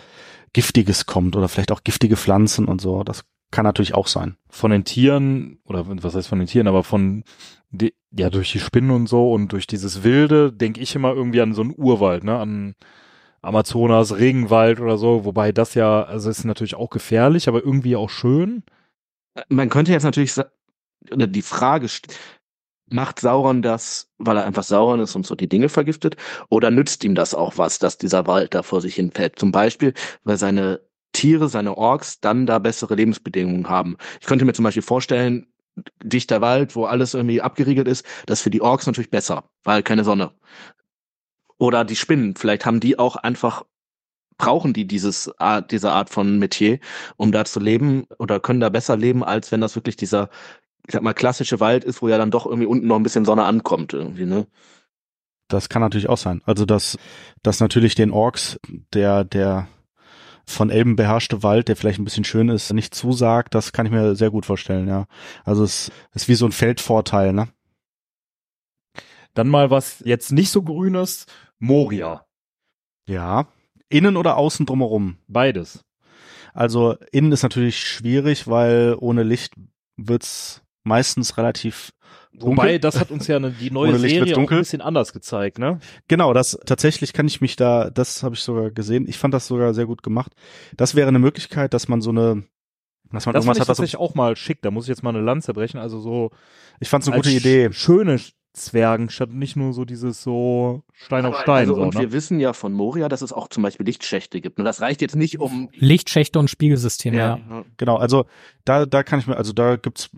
Giftiges kommt oder vielleicht auch giftige Pflanzen und so. Das kann natürlich auch sein. Von den Tieren, oder was heißt von den Tieren, aber von, die, ja, durch die Spinnen und so und durch dieses Wilde denke ich immer irgendwie an so einen Urwald, ne, an Amazonas, Regenwald oder so, wobei das ja, also ist natürlich auch gefährlich, aber irgendwie auch schön. man könnte jetzt natürlich oder die Frage macht Sauron das, weil er einfach Sauron ist und so die Dinge vergiftet, oder nützt ihm das auch was, dass dieser Wald da vor sich hinfällt? Zum Beispiel, weil seine Tiere, seine Orks dann da bessere Lebensbedingungen haben. Ich könnte mir zum Beispiel vorstellen, dichter Wald, wo alles irgendwie abgeriegelt ist, das ist für die Orks natürlich besser, weil keine Sonne. Oder die Spinnen, vielleicht haben die auch einfach brauchen die dieses Art, diese Art von Metier, um da zu leben oder können da besser leben, als wenn das wirklich dieser, ich sag mal, klassische Wald ist, wo ja dann doch irgendwie unten noch ein bisschen Sonne ankommt irgendwie, ne? Das kann natürlich auch sein. Also dass, dass natürlich den Orks der, der von Elben beherrschte Wald, der vielleicht ein bisschen schön ist, nicht zusagt, das kann ich mir sehr gut vorstellen, ja. Also es ist wie so ein Feldvorteil, ne? Dann mal was jetzt nicht so grünes, Moria. Ja. Innen oder außen drumherum? Beides. Also innen ist natürlich schwierig, weil ohne Licht wird's meistens relativ dunkel. Wobei, das hat uns ja eine, die neue Serie auch ein bisschen anders gezeigt, ne? Genau, das tatsächlich kann ich mich da, das habe ich sogar gesehen. Ich fand das sogar sehr gut gemacht. Das wäre eine Möglichkeit, dass man so eine, dass man Das fand irgendwas ich hat, was tatsächlich auch mal schick. Da muss ich jetzt mal eine Lanze brechen. Also so ich fand's eine gute Idee. sch- Schöne Zwergen, statt nicht nur so dieses so Stein auf Stein. Also, so, und ne? wir wissen ja von Moria, dass es auch zum Beispiel Lichtschächte gibt. Und das reicht jetzt nicht um. Lichtschächte und Spiegelsysteme, ja. Genau, also da, da kann ich mir, also da gibt's,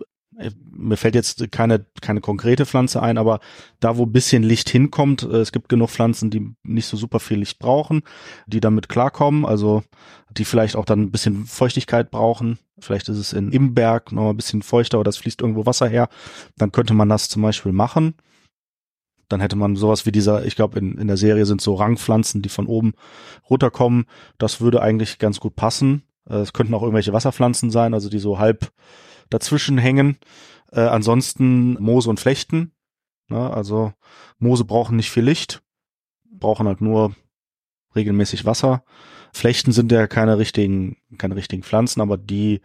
mir fällt jetzt keine, keine konkrete Pflanze ein, aber da, wo bisschen Licht hinkommt, äh, es gibt genug Pflanzen, die nicht so super viel Licht brauchen, die damit klarkommen, also die vielleicht auch dann ein bisschen Feuchtigkeit brauchen. Vielleicht ist es in im Berg noch ein bisschen feuchter oder es fließt irgendwo Wasser her. Dann könnte man das zum Beispiel machen. Dann hätte man sowas wie dieser, ich glaube, in, in der Serie sind so Rangpflanzen, die von oben runterkommen. Das würde eigentlich ganz gut passen. Äh, Es könnten auch irgendwelche Wasserpflanzen sein, also die so halb dazwischen hängen. Äh, ansonsten Moose und Flechten. Ne? Also Moose brauchen nicht viel Licht, brauchen halt nur regelmäßig Wasser. Flechten sind ja keine richtigen, keine richtigen Pflanzen, aber die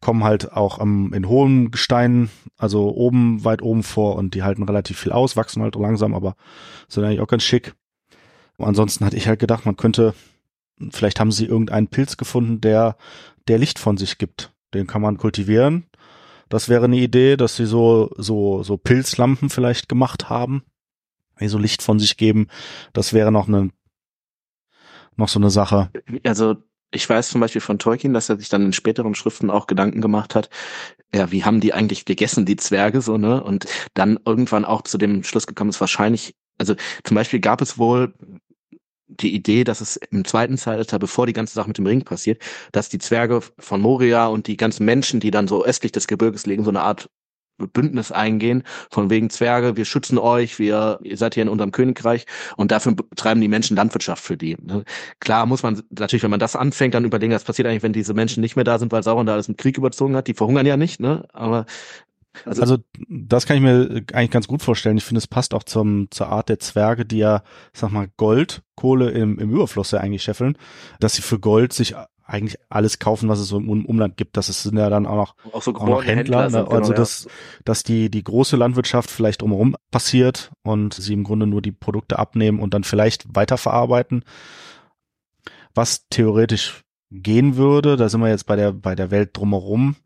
kommen halt auch am, in hohem Gestein, also oben, weit oben vor und die halten relativ viel aus, wachsen halt langsam, aber sind eigentlich auch ganz schick. Ansonsten hatte ich halt gedacht, man könnte, vielleicht haben sie irgendeinen Pilz gefunden, der, der Licht von sich gibt. Den kann man kultivieren. Das wäre eine Idee, dass sie so, so, so Pilzlampen vielleicht gemacht haben, die so Licht von sich geben. Das wäre noch eine, noch so eine Sache. Also, ich weiß zum Beispiel von Tolkien, dass er sich dann in späteren Schriften auch Gedanken gemacht hat, ja, wie haben die eigentlich gegessen, die Zwerge, so, ne? Und dann irgendwann auch zu dem Schluss gekommen ist, wahrscheinlich, also zum Beispiel gab es wohl die Idee, dass es im zweiten Zeitalter, bevor die ganze Sache mit dem Ring passiert, dass die Zwerge von Moria und die ganzen Menschen, die dann so östlich des Gebirges liegen, so eine Art Bündnis eingehen, von wegen Zwerge, wir schützen euch, wir, ihr seid hier in unserem Königreich und dafür betreiben die Menschen Landwirtschaft für die. ne? Klar muss man natürlich, wenn man das anfängt, dann überlegen, was passiert eigentlich, wenn diese Menschen nicht mehr da sind, weil Sauron da alles mit Krieg überzogen hat. Die verhungern ja nicht, ne? Aber also, Also das kann ich mir eigentlich ganz gut vorstellen. Ich finde, es passt auch zum, zur Art der Zwerge, die ja, sag mal, Gold, Kohle im, im Überfluss ja eigentlich scheffeln, dass sie für Gold sich eigentlich alles kaufen, was es so im Umland gibt. Das ist- sind ja dann auch noch auch so auch noch Händler, sind, ne? also genau, dass, dass die, die große Landwirtschaft vielleicht drumherum passiert und sie im Grunde nur die Produkte abnehmen und dann vielleicht weiterverarbeiten. Was theoretisch gehen würde, da sind wir jetzt bei der, bei der Welt drumherum,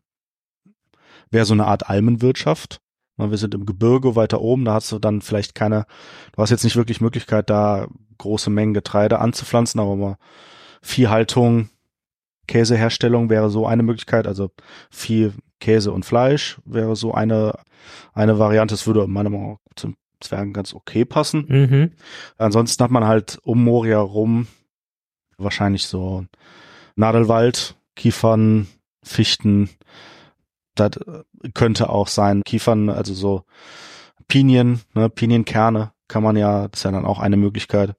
wäre so eine Art Almenwirtschaft. Wir sind im Gebirge weiter oben, da hast du dann vielleicht keine, du hast jetzt nicht wirklich Möglichkeit, da große Mengen Getreide anzupflanzen, aber mal Viehhaltung, Käseherstellung wäre so eine Möglichkeit, also viel Käse und Fleisch wäre so eine, eine Variante. Es würde meiner Meinung nach zum Zwergen ganz okay passen. Mhm. Ansonsten hat man halt um Moria rum wahrscheinlich so Nadelwald, Kiefern, Fichten. Das könnte auch sein. Kiefern, also so Pinien, ne, Pinienkerne kann man ja, das ist ja dann auch eine Möglichkeit.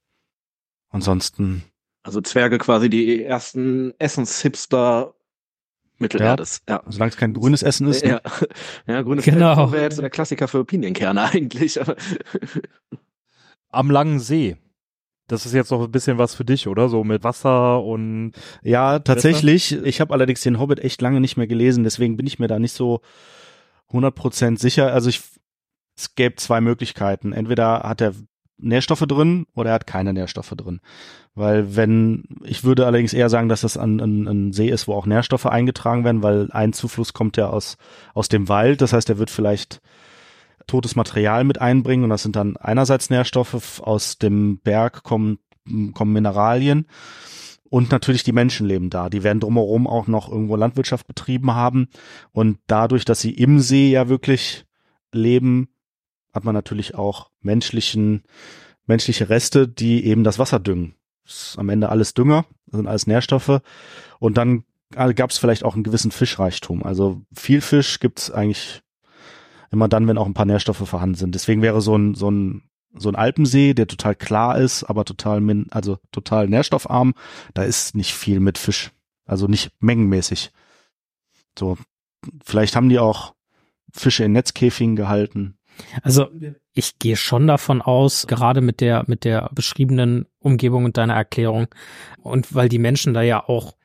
Ansonsten, Also Zwerge quasi die ersten Essenshipster Mittelerdes. Ja. solange es kein grünes Essen ist, ne? Ja, ja grünes Genau. Feld wäre jetzt so der Klassiker für Pinienkerne (laughs) eigentlich. Am langen See. Das ist jetzt noch ein bisschen was für dich, oder? So mit Wasser und Ja, tatsächlich. Ich habe allerdings den Hobbit echt lange nicht mehr gelesen, deswegen bin ich mir da nicht so 100% sicher. Also ich, es gäbe zwei Möglichkeiten. Entweder hat er Nährstoffe drin oder er hat keine Nährstoffe drin. Weil wenn, ich würde allerdings eher sagen, dass das ein, ein, ein See ist, wo auch Nährstoffe eingetragen werden, weil ein Zufluss kommt ja aus, aus dem Wald. Das heißt, er wird vielleicht totes Material mit einbringen und das sind dann einerseits Nährstoffe, aus dem Berg kommen, kommen Mineralien und natürlich die Menschen leben da. Die werden drumherum auch noch irgendwo Landwirtschaft betrieben haben und dadurch, dass sie im See ja wirklich leben, hat man natürlich auch menschlichen, menschliche Reste, die eben das Wasser düngen. Das ist am Ende alles Dünger, das sind alles Nährstoffe und dann gab es vielleicht auch einen gewissen Fischreichtum. Also viel Fisch gibt's eigentlich immer dann, wenn auch ein paar Nährstoffe vorhanden sind. Deswegen wäre so ein, so ein, so ein Alpensee, der total klar ist, aber total, min, also total nährstoffarm, da ist nicht viel mit Fisch. Also nicht mengenmäßig. So, vielleicht haben die auch Fische in Netzkäfigen gehalten. Also ich gehe schon davon aus, gerade mit der mit der beschriebenen Umgebung und deiner Erklärung und weil die Menschen da ja auch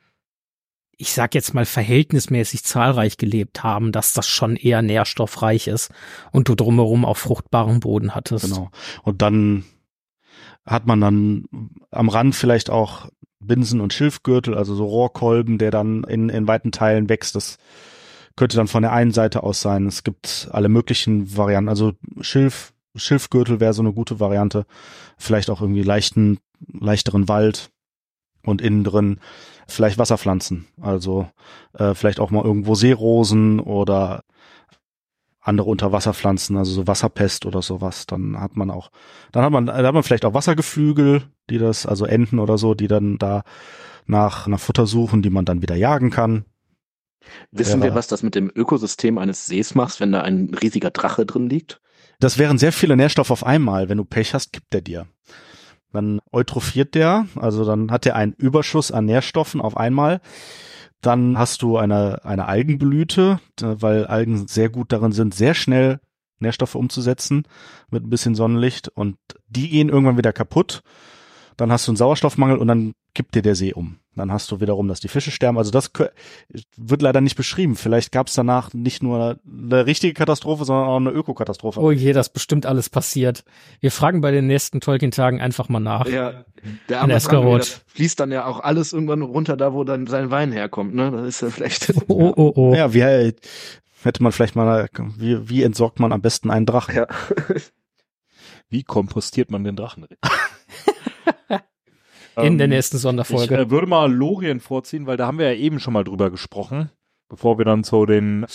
ich sag jetzt mal verhältnismäßig zahlreich gelebt haben, dass das schon eher nährstoffreich ist und du drumherum auf fruchtbaren Boden hattest. Genau. Und dann hat man dann am Rand vielleicht auch Binsen und Schilfgürtel, also so Rohrkolben, der dann in, in weiten Teilen wächst. Das könnte dann von der einen Seite aus sein. Es gibt alle möglichen Varianten. Also Schilf, Schilfgürtel wäre so eine gute Variante. Vielleicht auch irgendwie leichten, leichteren Wald und innen drin vielleicht Wasserpflanzen. Also äh, vielleicht auch mal irgendwo Seerosen oder andere Unterwasserpflanzen, also so Wasserpest oder sowas. Dann hat man auch, dann hat man, dann hat man vielleicht auch Wassergeflügel, die das, also Enten oder so, die dann da nach, nach Futter suchen, die man dann wieder jagen kann. Wissen Ja. wir, was das mit dem Ökosystem eines Sees macht, wenn da ein riesiger Drache drin liegt? Das wären sehr viele Nährstoffe auf einmal. Wenn du Pech hast, gibt der dir. Dann eutrophiert der, also dann hat er einen Überschuss an Nährstoffen auf einmal. Dann hast du eine, eine Algenblüte, äh, weil Algen sehr gut darin sind, sehr schnell Nährstoffe umzusetzen mit ein bisschen Sonnenlicht und die gehen irgendwann wieder kaputt. Dann hast du einen Sauerstoffmangel und dann kippt dir der See um. Dann hast du wiederum, dass die Fische sterben. Also das wird leider nicht beschrieben. Vielleicht gab es danach nicht nur eine richtige Katastrophe, sondern auch eine Ökokatastrophe. Oh je, das bestimmt alles passiert. Wir fragen bei den nächsten Tolkien-Tagen einfach mal nach. Ja, der arme Eskarot. Fließt dann ja auch alles irgendwann runter da, wo dann sein Wein herkommt, ne? Das ist ja vielleicht. (laughs) Oh, oh, oh. Ja, wie äh, hätte man vielleicht mal, wie, wie entsorgt man am besten einen Drachen? Ja. Wie kompostiert man den Drachen? (laughs) (laughs) In der Ähm, nächsten Ich Sonderfolge. äh, würde mal Lorien vorziehen, weil da haben wir ja eben schon mal drüber gesprochen, bevor wir dann zu den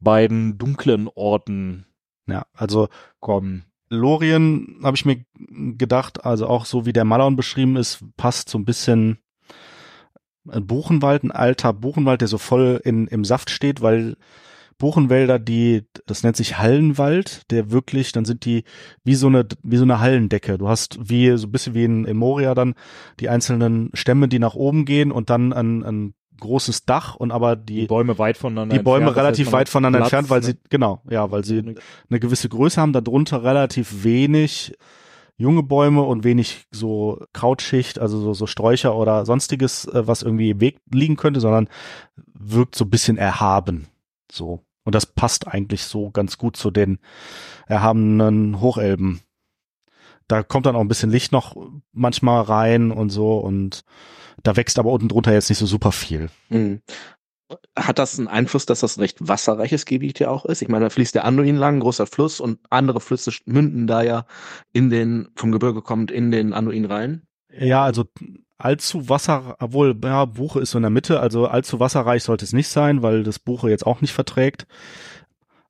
beiden dunklen Orten Ja, also kommen. Lorien habe ich mir gedacht, also auch so wie der Malon beschrieben ist, passt so ein bisschen ein Buchenwald, ein alter Buchenwald, der so voll in, im Saft steht, weil Buchenwälder, die, das nennt sich Hallenwald, der wirklich, dann sind die wie so eine, wie so eine Hallendecke. Du hast wie, so ein bisschen wie in, in Moria dann die einzelnen Stämme, die nach oben gehen und dann ein, ein großes Dach und aber Die die, Bäume weit voneinander die Bäume entfernt, relativ weit voneinander Platz, entfernt, weil ne? sie, genau, ja, weil sie eine gewisse Größe haben, darunter relativ wenig junge Bäume und wenig so Krautschicht, also so, so Sträucher oder sonstiges, äh, was irgendwie im Weg liegen könnte, sondern wirkt so ein bisschen erhaben. So. Und das passt eigentlich so ganz gut zu den erhabenen Hochelben. Da kommt dann auch ein bisschen Licht noch manchmal rein und so und da wächst aber unten drunter jetzt nicht so super viel. Mhm. Hat das einen Einfluss, dass das ein recht wasserreiches Gebiet ja auch ist? Ich meine, da fließt der Anduin lang, großer Fluss, und andere Flüsse münden da ja in den, vom Gebirge kommt, in den Anduin rein. Ja, also allzu Wasser, obwohl, ja, Buche ist so in der Mitte, also allzu wasserreich sollte es nicht sein, weil das Buche jetzt auch nicht verträgt.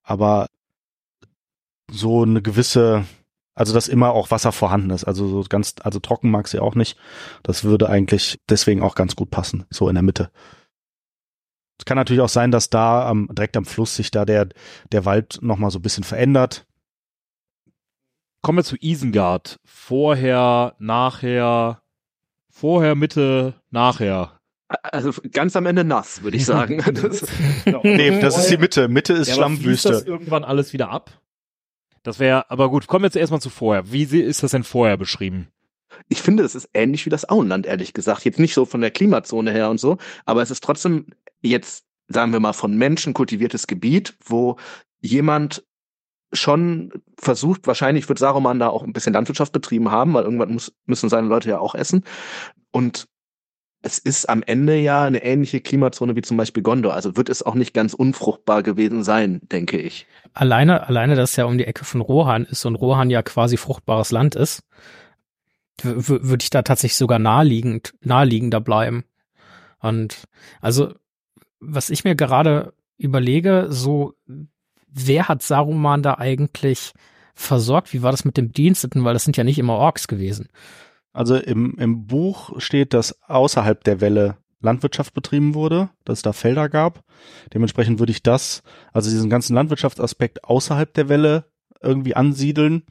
Aber so eine gewisse, also dass immer auch Wasser vorhanden ist, also so ganz, also trocken mag sie auch nicht. Das würde eigentlich deswegen auch ganz gut passen, so in der Mitte. Es kann natürlich auch sein, dass da am, direkt am Fluss sich da der, der Wald nochmal so ein bisschen verändert. Kommen wir zu Isengard. Vorher, nachher, vorher, Mitte, nachher. Also ganz am Ende nass, würde ich sagen. (laughs) Das, (laughs) Nee, das ist die Mitte. Mitte ist Ja, fließt das Schlammwüste. irgendwann alles wieder ab? Das wäre, aber gut, kommen wir jetzt erstmal zu vorher. Wie ist das denn vorher beschrieben? ich finde, es ist ähnlich wie das Auenland, ehrlich gesagt. Jetzt nicht so von der Klimazone her und so, aber es ist trotzdem jetzt, sagen wir mal, von Menschen kultiviertes Gebiet, wo jemand schon versucht, wahrscheinlich wird Saruman da auch ein bisschen Landwirtschaft betrieben haben, weil irgendwann muss, müssen seine Leute ja auch essen. Und es ist am Ende ja eine ähnliche Klimazone wie zum Beispiel Gondor. Also wird es auch nicht ganz unfruchtbar gewesen sein, denke ich. Alleine, alleine, dass es ja um die Ecke von Rohan ist und Rohan ja quasi fruchtbares Land ist, würde ich da tatsächlich sogar naheliegend, naheliegender bleiben. Und also, was ich mir gerade überlege, so, wer hat Saruman da eigentlich versorgt? Wie war das mit dem Diensteten? Weil das sind ja nicht immer Orks gewesen. Also im, im Buch steht, dass außerhalb der Welle Landwirtschaft betrieben wurde, dass es da Felder gab. Dementsprechend würde ich das, also diesen ganzen Landwirtschaftsaspekt außerhalb der Welle irgendwie ansiedeln.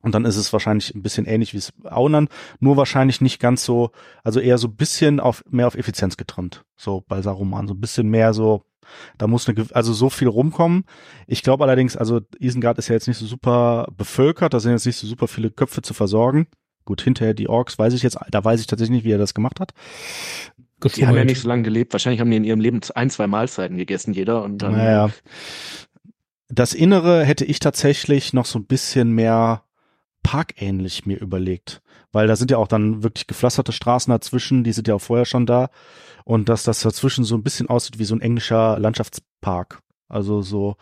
Und dann ist es wahrscheinlich ein bisschen ähnlich wie es Aunan, nur wahrscheinlich nicht ganz so, also eher so ein bisschen auf, mehr auf Effizienz getrimmt. So bei Saruman, so ein bisschen mehr so, da muss eine, also so viel rumkommen. Ich glaube allerdings, also Isengard ist ja jetzt nicht so super bevölkert, da sind jetzt nicht so super viele Köpfe zu versorgen. Gut, hinterher die Orks weiß ich jetzt, da weiß ich tatsächlich nicht, wie er das gemacht hat. Die haben ja nicht so lange gelebt. Wahrscheinlich haben die in ihrem Leben ein, zwei Mahlzeiten gegessen, jeder. Und dann naja. Das Innere hätte ich tatsächlich noch so ein bisschen mehr parkähnlich mir überlegt. Weil da sind ja auch dann wirklich gepflasterte Straßen dazwischen, die sind ja auch vorher schon da. Und dass das dazwischen so ein bisschen aussieht wie so ein englischer Landschaftspark. Also so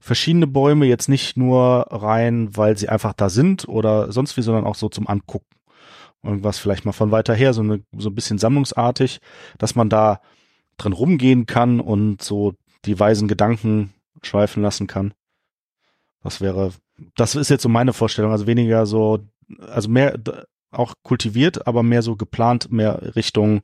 verschiedene Bäume, jetzt nicht nur rein, weil sie einfach da sind oder sonst wie, sondern auch so zum Angucken. Irgendwas vielleicht mal von weiter her, so, eine, so ein bisschen sammlungsartig, dass man da drin rumgehen kann und so die weisen Gedanken schweifen lassen kann. Das wäre, das ist jetzt so meine Vorstellung, also weniger so, also mehr auch kultiviert, aber mehr so geplant, mehr Richtung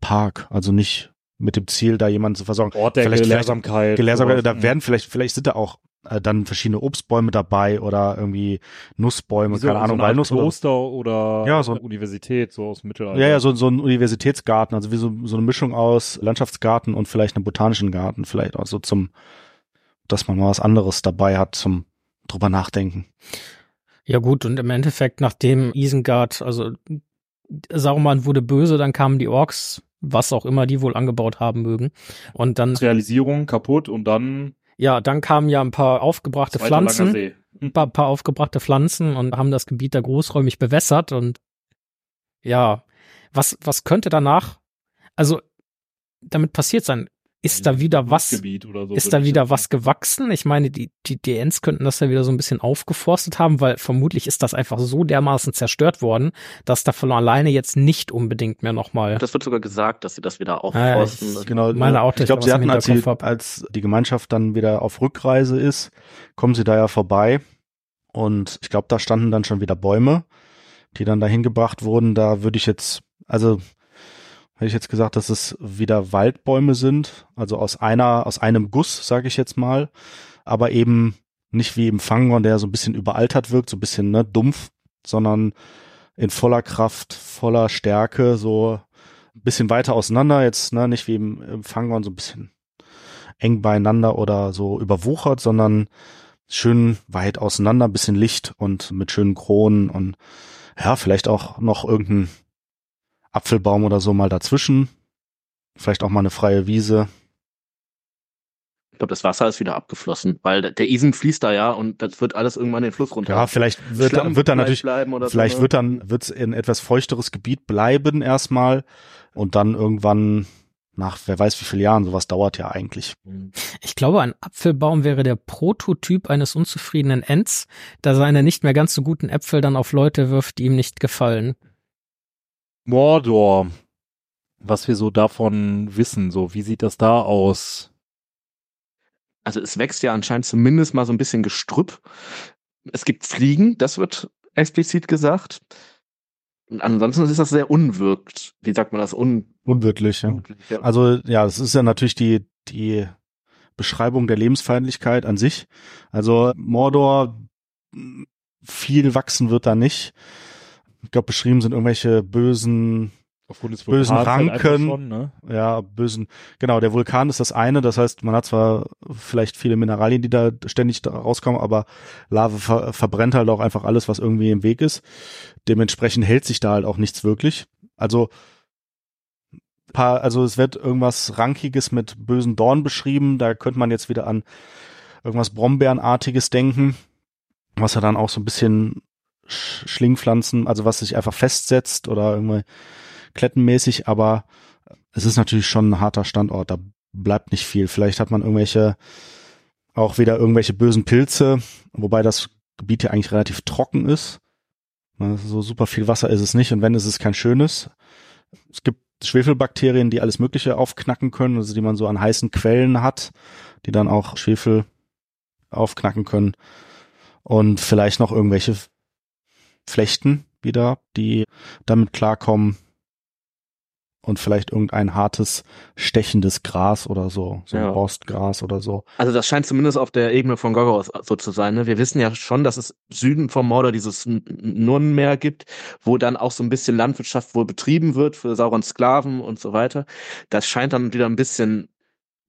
Park, also nicht mit dem Ziel, da jemanden zu versorgen. Ort der vielleicht, Gelehrsamkeit. Gelehrsamkeit, da werden vielleicht, vielleicht sind da auch äh, dann verschiedene Obstbäume dabei oder irgendwie Nussbäume, so, keine Ahnung, so Walnuss oder Kloster oder Ja, so- Universität, so aus dem Mittelalter. ja, ja, so, so ein Universitätsgarten, also wie so, so eine Mischung aus Landschaftsgarten und vielleicht einem botanischen Garten, vielleicht auch so zum, dass man mal was anderes dabei hat zum drüber nachdenken. Ja gut, und im Endeffekt, nachdem Isengard, also Saruman wurde böse, dann kamen die Orks, was auch immer die wohl angebaut haben mögen. Und dann, Realisierung kaputt und dann ja, dann kamen ja ein paar aufgebrachte Pflanzen, ein paar, paar aufgebrachte Pflanzen und haben das Gebiet da großräumig bewässert und ja, was, was könnte danach, also damit passiert sein? Ist da wieder was, so. ist da wieder was gewachsen? Ich meine, die, die DNs könnten das ja wieder so ein bisschen aufgeforstet haben, weil vermutlich ist das einfach so dermaßen zerstört worden, dass da von alleine jetzt nicht unbedingt mehr nochmal. das wird sogar gesagt, dass sie das wieder Ah, ja, aufforsten. ich- Genau. meine auch, ich glaube, sie hatten, als, sie, als die Gemeinschaft dann wieder auf Rückreise ist, kommen sie da ja vorbei. Und ich glaube, da standen dann schon wieder Bäume, die dann dahin gebracht wurden. Da würde ich jetzt, also hätte ich jetzt gesagt, dass es wieder Waldbäume sind, also aus einer, aus einem Guss, sage ich jetzt mal, aber eben nicht wie im Fangon, der so ein bisschen überaltert wirkt, so ein bisschen ne, dumpf, sondern in voller Kraft, voller Stärke, so ein bisschen weiter auseinander, jetzt ne, nicht wie im, im Fangon so ein bisschen eng beieinander oder so überwuchert, sondern schön weit auseinander, ein bisschen Licht und mit schönen Kronen und ja, vielleicht auch noch irgendein Apfelbaum oder so mal dazwischen. Vielleicht auch mal eine freie Wiese. Ich glaube, das Wasser ist wieder abgeflossen, weil der- Isen fließt da ja und das wird alles irgendwann den Fluss runter. Ja, vielleicht wird, Schlamm wird dann natürlich, bleiben oder vielleicht so, ne? wird dann, wird's in etwas feuchteres Gebiet bleiben erstmal und dann irgendwann nach, wer weiß wie viele Jahren, sowas dauert ja eigentlich. Ich glaube, ein Apfelbaum wäre der Prototyp eines unzufriedenen Ents, der seine nicht mehr ganz so guten Äpfel dann auf Leute wirft, die ihm nicht gefallen. Mordor. Was wir so davon wissen, so wie sieht das da aus? Also es wächst ja anscheinend zumindest mal so ein bisschen Gestrüpp. Es gibt Fliegen, das wird explizit gesagt. Und ansonsten ist das sehr unwirkt. Wie sagt man das? Un Unwirklich, ja. ja. Also ja, es ist ja natürlich die, die Beschreibung der Lebensfeindlichkeit an sich. Also Mordor, viel wachsen wird da nicht. Ich glaube, beschrieben sind irgendwelche bösen, Aufgrund des Bösen halt Ranken. Schon, ne? ja, bösen, genau, der Vulkan ist das eine, das heißt, man hat zwar vielleicht viele Mineralien, die da ständig rauskommen, aber Lava ver verbrennt halt auch einfach alles, was irgendwie im Weg ist. Dementsprechend hält sich da halt auch nichts wirklich. Also, paar, also es wird irgendwas Rankiges mit bösen Dorn beschrieben, da könnte man jetzt wieder an irgendwas Brombeerenartiges denken, was ja dann auch so ein bisschen Sch- Schlingpflanzen, also was sich einfach festsetzt oder irgendwie klettenmäßig, aber es ist natürlich schon ein harter Standort, da bleibt nicht viel. Vielleicht hat man irgendwelche, auch wieder irgendwelche bösen Pilze, wobei das Gebiet ja eigentlich relativ trocken ist. Ne, So super viel Wasser ist es nicht und wenn, ist es kein schönes. Es gibt Schwefelbakterien, die alles Mögliche aufknacken können, also die man so an heißen Quellen hat, die dann auch Schwefel aufknacken können. Und vielleicht noch irgendwelche Flechten wieder, die damit klarkommen. Und vielleicht irgendein hartes, stechendes Gras oder so, so ein Ja. Borstgras oder so. Also das scheint zumindest auf der Ebene von Gorgos so zu sein. Ne? Wir wissen ja schon, dass es Süden vom Mordor dieses N- Nurnenmeer gibt, wo dann auch so ein bisschen Landwirtschaft wohl betrieben wird für Saurons Sklaven und so weiter. Das scheint dann wieder ein bisschen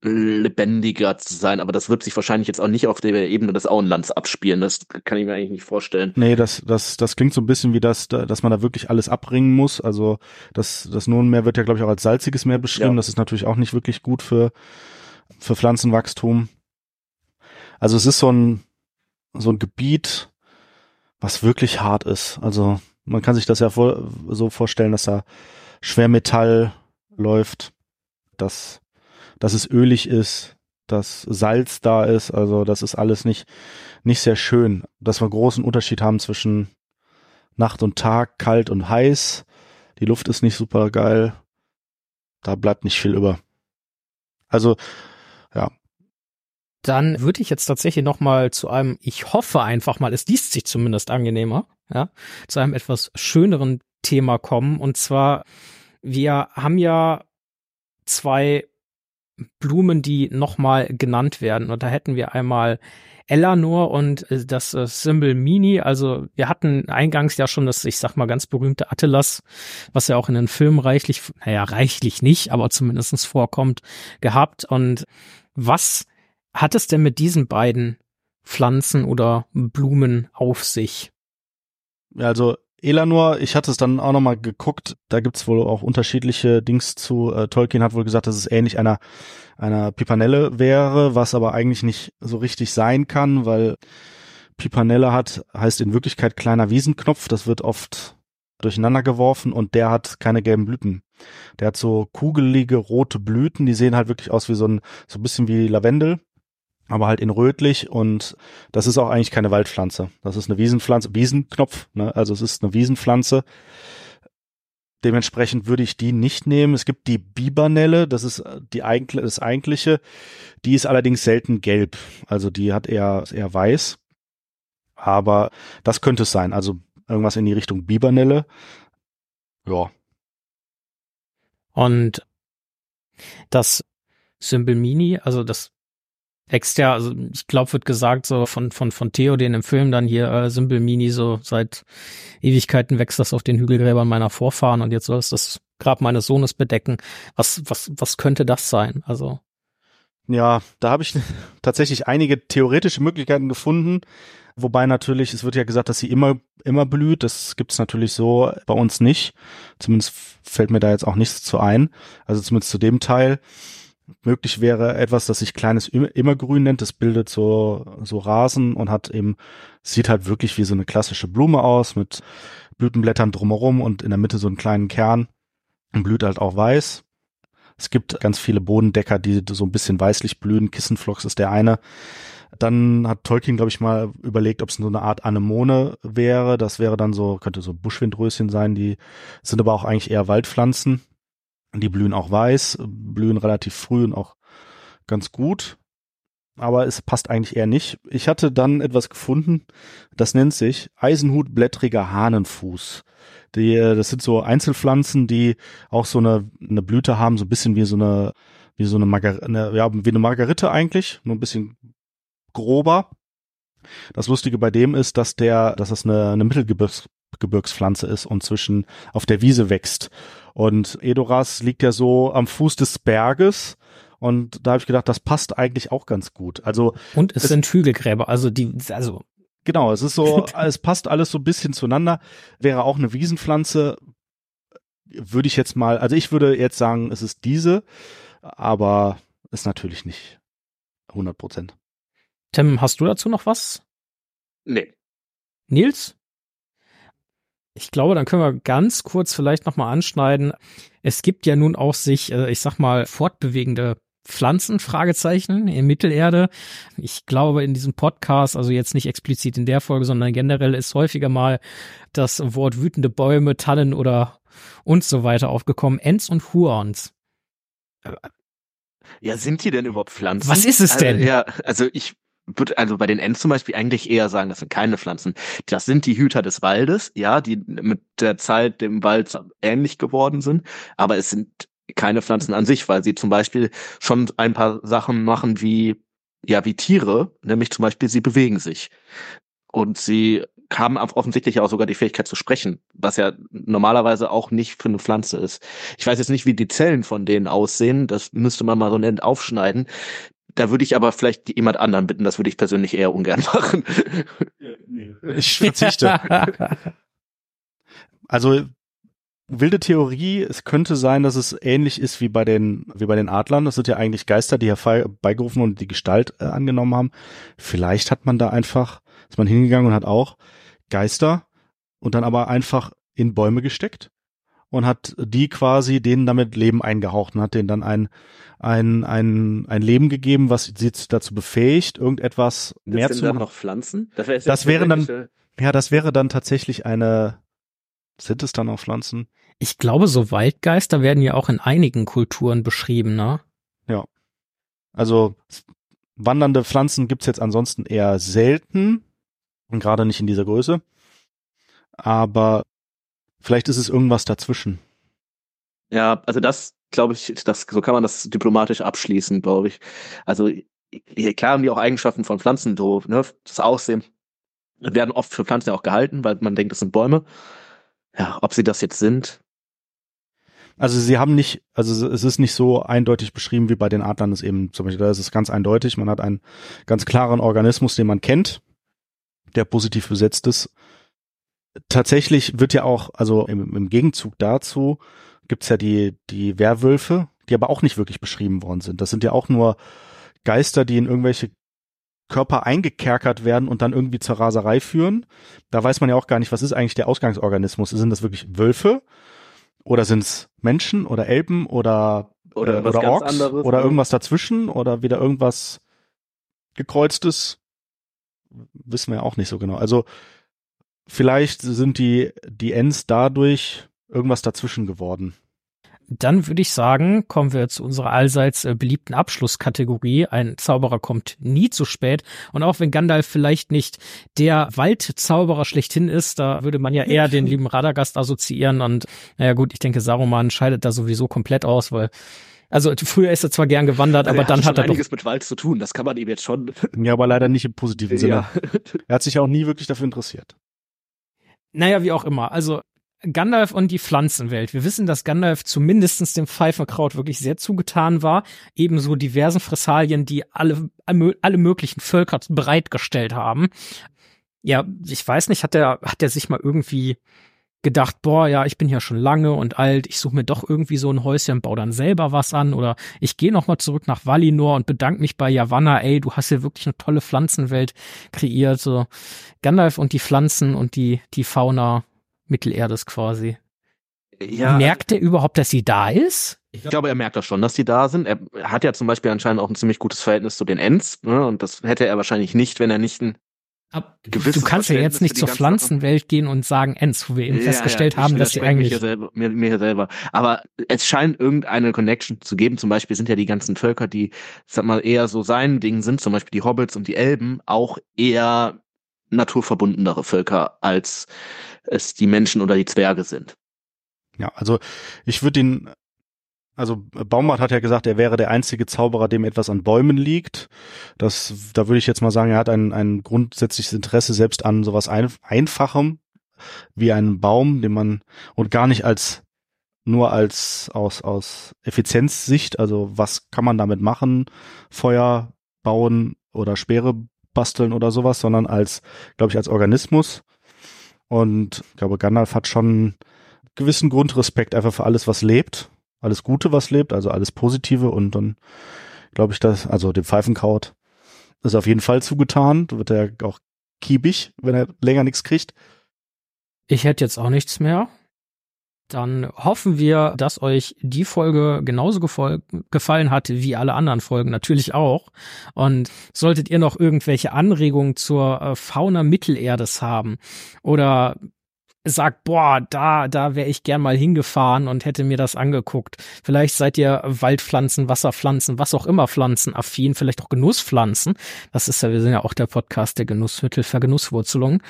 lebendiger zu sein, aber das wird sich wahrscheinlich jetzt auch nicht auf der Ebene des Auenlands abspielen. Das kann ich mir eigentlich nicht vorstellen. Nee, das, das, das klingt so ein bisschen wie das, da- dass man da wirklich alles abbringen muss. Also das, das Nurnenmeer wird ja, glaube ich, auch als salziges Meer beschrieben. Ja. Das ist natürlich auch nicht wirklich gut für, für Pflanzenwachstum. Also es ist so ein, so ein Gebiet, was wirklich hart ist. Also man kann sich das ja vor, so vorstellen, dass da Schwermetall läuft, dass, dass es ölig ist, dass Salz da ist. Also das ist alles nicht, nicht sehr schön. Dass wir großen Unterschied haben zwischen Nacht und Tag, kalt und heiß. Die Luft ist nicht super geil. Da bleibt nicht viel über. Also, Dann würde ich jetzt tatsächlich noch mal zu einem, ich hoffe einfach mal, es liest sich zumindest angenehmer, ja, zu einem etwas schöneren Thema kommen. Und zwar, wir haben ja zwei Blumen, die noch mal genannt werden. Und da hätten wir einmal Eleanor und äh, das äh, Symbol Mini. Also wir hatten eingangs ja schon das, ich sag mal, ganz berühmte Atlas, was ja auch in den Filmen reichlich, naja, reichlich nicht, aber zumindestens vorkommt, gehabt. Und was hat es denn mit diesen beiden Pflanzen oder Blumen auf sich? also Elanor, ich hatte es dann auch nochmal geguckt, da gibt's wohl auch unterschiedliche Dings zu. Äh, Tolkien hat wohl gesagt, dass es ähnlich einer, einer Pipanelle wäre, was aber eigentlich nicht so richtig sein kann, weil Pipanelle hat, heißt in Wirklichkeit kleiner Wiesenknopf, das wird oft durcheinander geworfen und der hat keine gelben Blüten. Der hat so kugelige rote Blüten, die sehen halt wirklich aus wie so ein, so ein bisschen wie Lavendel, aber halt in rötlich und das ist auch eigentlich keine Waldpflanze. Das ist eine Wiesenpflanze, Wiesenknopf, ne? also es ist eine Wiesenpflanze. Dementsprechend würde ich die nicht nehmen. Es gibt die Bibernelle, das ist die eigentlich, das eigentliche. Die ist allerdings selten gelb. Also die hat eher, eher weiß. Aber das könnte es sein. Also irgendwas in die Richtung Bibernelle. Ja. Und das Symbol Mini, also das ja, also ich glaube, wird gesagt so von von von Theo, den im Film dann hier äh, Symbol Mini so seit Ewigkeiten wächst das auf den Hügelgräbern meiner Vorfahren und jetzt soll es das Grab meines Sohnes bedecken. Was was was könnte das sein? Also Ja, da habe ich (laughs) tatsächlich einige theoretische Möglichkeiten gefunden. Wobei natürlich, es wird ja gesagt, dass sie immer, immer blüht. Das gibt's natürlich so bei uns nicht. Zumindest fällt mir da jetzt auch nichts zu ein. Also zumindest zu dem Teil. Möglich wäre etwas, das sich kleines Immer- Immergrün nennt. Das bildet so, so Rasen und hat eben, sieht halt wirklich wie so eine klassische Blume aus mit Blütenblättern drumherum und in der Mitte so einen kleinen Kern und blüht halt auch weiß. Es gibt ganz viele Bodendecker, die so ein bisschen weißlich blühen. Kissenflocks ist der eine. Dann hat Tolkien, glaube ich, mal überlegt, ob es so eine Art Anemone wäre. Das wäre dann so, könnte so Buschwindröschen sein. Die sind aber auch eigentlich eher Waldpflanzen. Die blühen auch weiß, blühen relativ früh und auch ganz gut. Aber es passt eigentlich eher nicht. Ich hatte dann etwas gefunden, das nennt sich Eisenhutblättriger Hahnenfuß. Die, das sind so Einzelpflanzen, die auch so eine, eine Blüte haben, so ein bisschen wie so eine, wie so eine, Margar eine ja, wie eine Margarite eigentlich, nur ein bisschen grober. Das Lustige bei dem ist, dass der, dass das eine, eine Mittelgebirgspflanze ist und zwischen auf der Wiese wächst. Und Edoras liegt ja so am Fuß des Berges. Und da habe ich gedacht, das passt eigentlich auch ganz gut. Also und es, Es- sind Hügelgräber, also die also Genau, es ist so, (laughs) es passt alles so ein bisschen zueinander. Wäre auch eine Wiesenpflanze, würde ich jetzt mal, also ich würde jetzt sagen, es ist diese, aber ist natürlich nicht 100 Prozent. Tim, hast du dazu noch was? Nee. Nils? Ich glaube, dann können wir ganz kurz vielleicht nochmal anschneiden. Es gibt ja nun auch sich, äh, ich sag mal, fortbewegende Pflanzen, Fragezeichen, in Mittelerde. Ich glaube, in diesem Podcast, also jetzt nicht explizit in der Folge, sondern generell ist häufiger mal das Wort wütende Bäume, Tannen oder und so weiter aufgekommen. Ents und Huons. Ja, sind die denn überhaupt Pflanzen? Was ist es denn? Also, ja, also ich würde also bei den Ents zum Beispiel eigentlich eher sagen, das sind keine Pflanzen. Das sind die Hüter des Waldes, ja, die mit der Zeit dem Wald ähnlich geworden sind, aber es sind keine Pflanzen an sich, weil sie zum Beispiel schon ein paar Sachen machen wie, ja, wie Tiere, nämlich zum Beispiel sie bewegen sich. Und sie haben offensichtlich auch sogar die Fähigkeit zu sprechen, was ja normalerweise auch nicht für eine Pflanze ist. Ich weiß jetzt nicht, wie die Zellen von denen aussehen, das müsste man mal so nett aufschneiden. Da würde ich aber vielleicht jemand anderen bitten, das würde ich persönlich eher ungern (laughs) machen. Ich verzichte. also wilde Theorie, es könnte sein, dass es ähnlich ist wie bei den wie bei den Adlern. Das sind ja eigentlich Geister, die herbeigerufen und die Gestalt äh, angenommen haben. Vielleicht hat man da einfach, ist man hingegangen und hat auch Geister und dann aber einfach in Bäume gesteckt und hat die quasi denen damit Leben eingehaucht und hat denen dann ein ein ein ein Leben gegeben, was sie dazu befähigt, irgendetwas Das mehr sind zu dann machen. noch Pflanzen? Das, wäre jetzt Das wären dann- tatsächlich, Ja, das wäre dann tatsächlich eine sind es dann auch Pflanzen? Ich glaube, so Waldgeister werden ja auch in einigen Kulturen beschrieben, ne? Also wandernde Pflanzen gibt's jetzt ansonsten eher selten und gerade nicht in dieser Größe. Aber vielleicht ist es irgendwas dazwischen. Ja, also das glaube ich, das, so kann man das diplomatisch abschließen, glaube ich. Also klar haben die auch Eigenschaften von Pflanzen, so, ne, das Aussehen werden oft für Pflanzen ja auch gehalten, weil man denkt, das sind Bäume. Ja, ob sie das jetzt sind, Also sie haben nicht, also es ist nicht so eindeutig beschrieben wie bei den Adlern ist eben zum Beispiel, da ist es ganz eindeutig. Man hat einen ganz klaren Organismus, den man kennt, der positiv besetzt ist. Tatsächlich wird ja auch, also im, im Gegenzug dazu gibt's ja die, die Werwölfe, die aber auch nicht wirklich beschrieben worden sind. Das sind ja auch nur Geister, die in irgendwelche Körper eingekerkert werden und dann irgendwie zur Raserei führen. Da weiß man ja auch gar nicht, was ist eigentlich der Ausgangsorganismus? Sind das wirklich Wölfe? Oder sind's Menschen oder Elben oder, Oder äh, oder Orks anderes, oder ne? irgendwas dazwischen oder wieder irgendwas gekreuztes? Wissen wir ja auch nicht so genau. Also vielleicht sind die, die Ents dadurch irgendwas dazwischen geworden. Dann würde ich sagen, kommen wir zu unserer allseits äh, beliebten Abschlusskategorie. Ein Zauberer kommt nie zu spät. Und auch wenn Gandalf vielleicht nicht der Waldzauberer schlechthin ist, da würde man ja eher den (laughs) lieben Radagast assoziieren. Und naja gut, ich denke, Saruman scheidet da sowieso komplett aus, weil also früher ist er zwar gern gewandert, Also aber dann schon hat er doch einiges mit Wald zu tun. Das kann man ihm jetzt schon. Ja, aber leider nicht im positiven (laughs) Sinne. ja. Er hat sich auch nie wirklich dafür interessiert. Naja, wie auch immer. Also Gandalf und die Pflanzenwelt. Wir wissen, dass Gandalf zumindestens dem Pfeifenkraut wirklich sehr zugetan war. Ebenso diversen Fressalien, die alle, alle möglichen Völker bereitgestellt haben. Ja, ich weiß nicht, hat er, hat er sich mal irgendwie gedacht, boah, ja, ich bin ja schon lange und alt, ich suche mir doch irgendwie so ein Häuschen, baue dann selber was an oder ich gehe noch mal zurück nach Valinor und bedanke mich bei Yavanna, ey, du hast hier wirklich eine tolle Pflanzenwelt kreiert, so Gandalf und die Pflanzen und die die Fauna Mittelerdes quasi. ja. Merkt er überhaupt, dass sie da ist? Ich glaube, er merkt das schon, dass die da sind. Er hat ja zum Beispiel anscheinend auch ein ziemlich gutes Verhältnis zu den Ents. Ne? Und das hätte er wahrscheinlich nicht, wenn er nicht ein Ab, Gewisses du kannst ja jetzt nicht zur Pflanzenwelt gehen und sagen Ents, wo wir eben Ja, festgestellt ja, haben, dass sie eigentlich hier selber, mir, mir hier selber. Aber es scheint irgendeine Connection zu geben. Zum Beispiel sind ja die ganzen Völker, die, sag mal, eher so sein Ding sind, zum Beispiel die Hobbits und die Elben, auch eher naturverbundenere Völker, als es die Menschen oder die Zwerge sind. Ja, also ich würde ihn, also Baumart hat ja gesagt, er wäre der einzige Zauberer, dem etwas an Bäumen liegt. Das, da würde ich jetzt mal sagen, er hat ein, ein grundsätzliches Interesse selbst an sowas ein, Einfachem wie einen Baum, den man und gar nicht als nur als aus aus Effizienzsicht, also was kann man damit machen, Feuer bauen oder Speere basteln oder sowas, sondern als, glaube ich, als Organismus. Und ich glaube, Gandalf hat schon gewissen Grundrespekt einfach für alles, was lebt, alles Gute, was lebt, also alles Positive und dann glaube ich, dass, also dem Pfeifenkraut. ist auf jeden Fall zugetan. Da wird er auch kiebig, wenn er länger nichts kriegt. Ich hätte jetzt auch nichts mehr. Dann hoffen wir, dass euch die Folge genauso gefallen hat wie alle anderen Folgen, natürlich auch. Und solltet ihr noch irgendwelche Anregungen zur äh, Fauna Mittelerdes haben oder sagt, boah, da, da wäre ich gern mal hingefahren und hätte mir das angeguckt. Vielleicht seid ihr Waldpflanzen, Wasserpflanzen, was auch immer Pflanzen affin, vielleicht auch Genusspflanzen. Das ist ja, wir sind ja auch der Podcast der Genussmittel Vergenusswurzelung.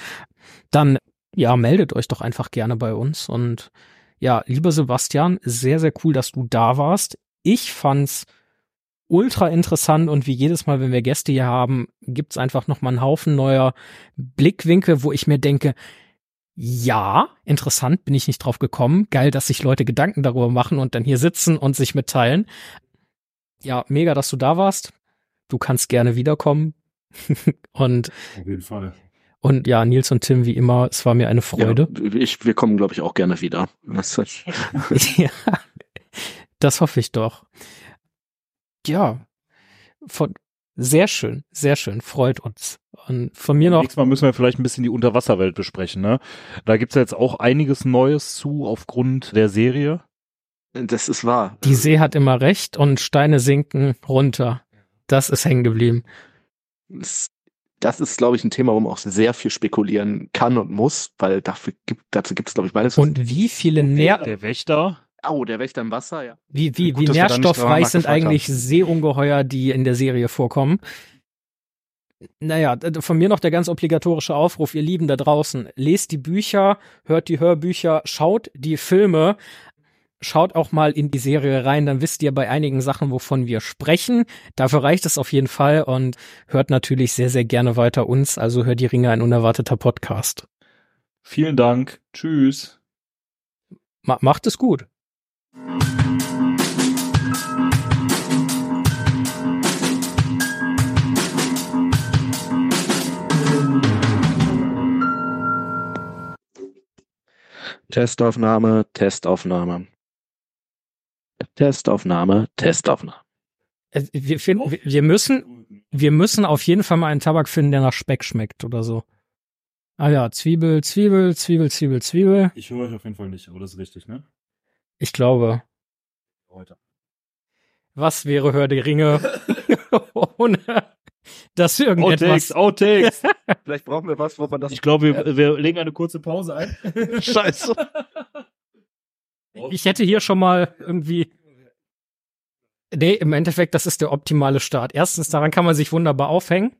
Dann, ja, meldet euch doch einfach gerne bei uns und ja, lieber Sebastian, sehr, sehr cool, dass du da warst. Ich fand's ultra interessant und wie jedes Mal, wenn wir Gäste hier haben, gibt's einfach noch mal einen Haufen neuer Blickwinkel, wo ich mir denke, ja, interessant, bin ich nicht drauf gekommen. Geil, dass sich Leute Gedanken darüber machen und dann hier sitzen und sich mitteilen. Ja, mega, dass du da warst. Du kannst gerne wiederkommen. (laughs) und Auf jeden Fall. und ja, Nils und Tim, wie immer, es war mir eine Freude. Ja, ich, wir kommen, glaube ich, auch gerne wieder. (laughs) ja, (laughs) das hoffe ich doch. Ja, von, sehr schön, sehr schön, freut uns. Und von mir noch. Nächstes Mal müssen wir vielleicht ein bisschen die Unterwasserwelt besprechen, ne? Da gibt's ja jetzt auch einiges Neues zu aufgrund der Serie. Das ist wahr. Die See hat immer recht und Steine sinken runter. Das ist hängen geblieben. Das, das ist, glaube ich, ein Thema, wo man auch sehr viel spekulieren kann und muss, weil dafür gibt, dazu gibt es, glaube ich, meines Und wie viele Nähr Der Wächter. Oh, der Wächter im Wasser, ja. wie, wie, Gut, wie nährstoffreich sind eigentlich Seeungeheuer, die in der Serie vorkommen. Naja, von mir noch der ganz obligatorische Aufruf, ihr Lieben da draußen, lest die Bücher, hört die Hörbücher, schaut die Filme, schaut auch mal in die Serie rein, dann wisst ihr bei einigen Sachen, wovon wir sprechen. Dafür reicht es auf jeden Fall und hört natürlich sehr, sehr gerne weiter uns, also hört die Ringe ein unerwarteter Podcast. Vielen Dank. Tschüss. Ma macht es gut. Testaufnahme, Testaufnahme. Testaufnahme, Testaufnahme. Wir, finden, wir müssen, wir müssen auf jeden Fall mal einen Tabak finden, der nach Speck schmeckt oder so. Ah ja, Zwiebel, Zwiebel, Zwiebel, Zwiebel, Zwiebel. Ich höre euch auf jeden Fall nicht, aber das ist richtig, ne? Ich glaube, Heute. was wäre Hör der Ringe (laughs) ohne dass irgendetwas. Outtakes, Outtakes. (laughs) Vielleicht brauchen wir was, wo man das. Ich glaube, wir, wir legen eine kurze Pause ein. (laughs) Scheiße. Ich hätte hier schon mal irgendwie. Nee, im Endeffekt, das ist der optimale Start. Erstens, daran kann man sich wunderbar aufhängen.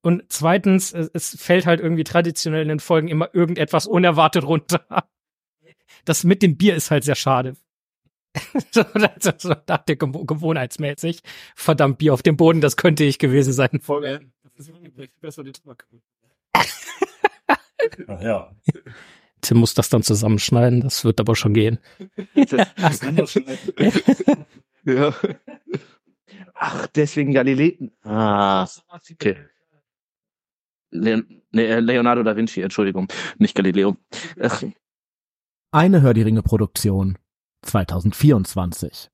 Und zweitens, es, es fällt halt irgendwie traditionell in den Folgen immer irgendetwas unerwartet runter. Das mit dem Bier ist halt sehr schade. (laughs) so, so, so dachte gewohnheitsmäßig. Verdammt, Bier auf dem Boden, das könnte ich gewesen sein. Ach ja. Tim muss das dann zusammenschneiden, das wird aber schon gehen. (laughs) ja. Ach, deswegen Galilei. Ah, okay. Le nee, äh, Leonardo da Vinci, Entschuldigung, nicht Galileo. Ach, Eine Hör die Ringe Produktion 2024.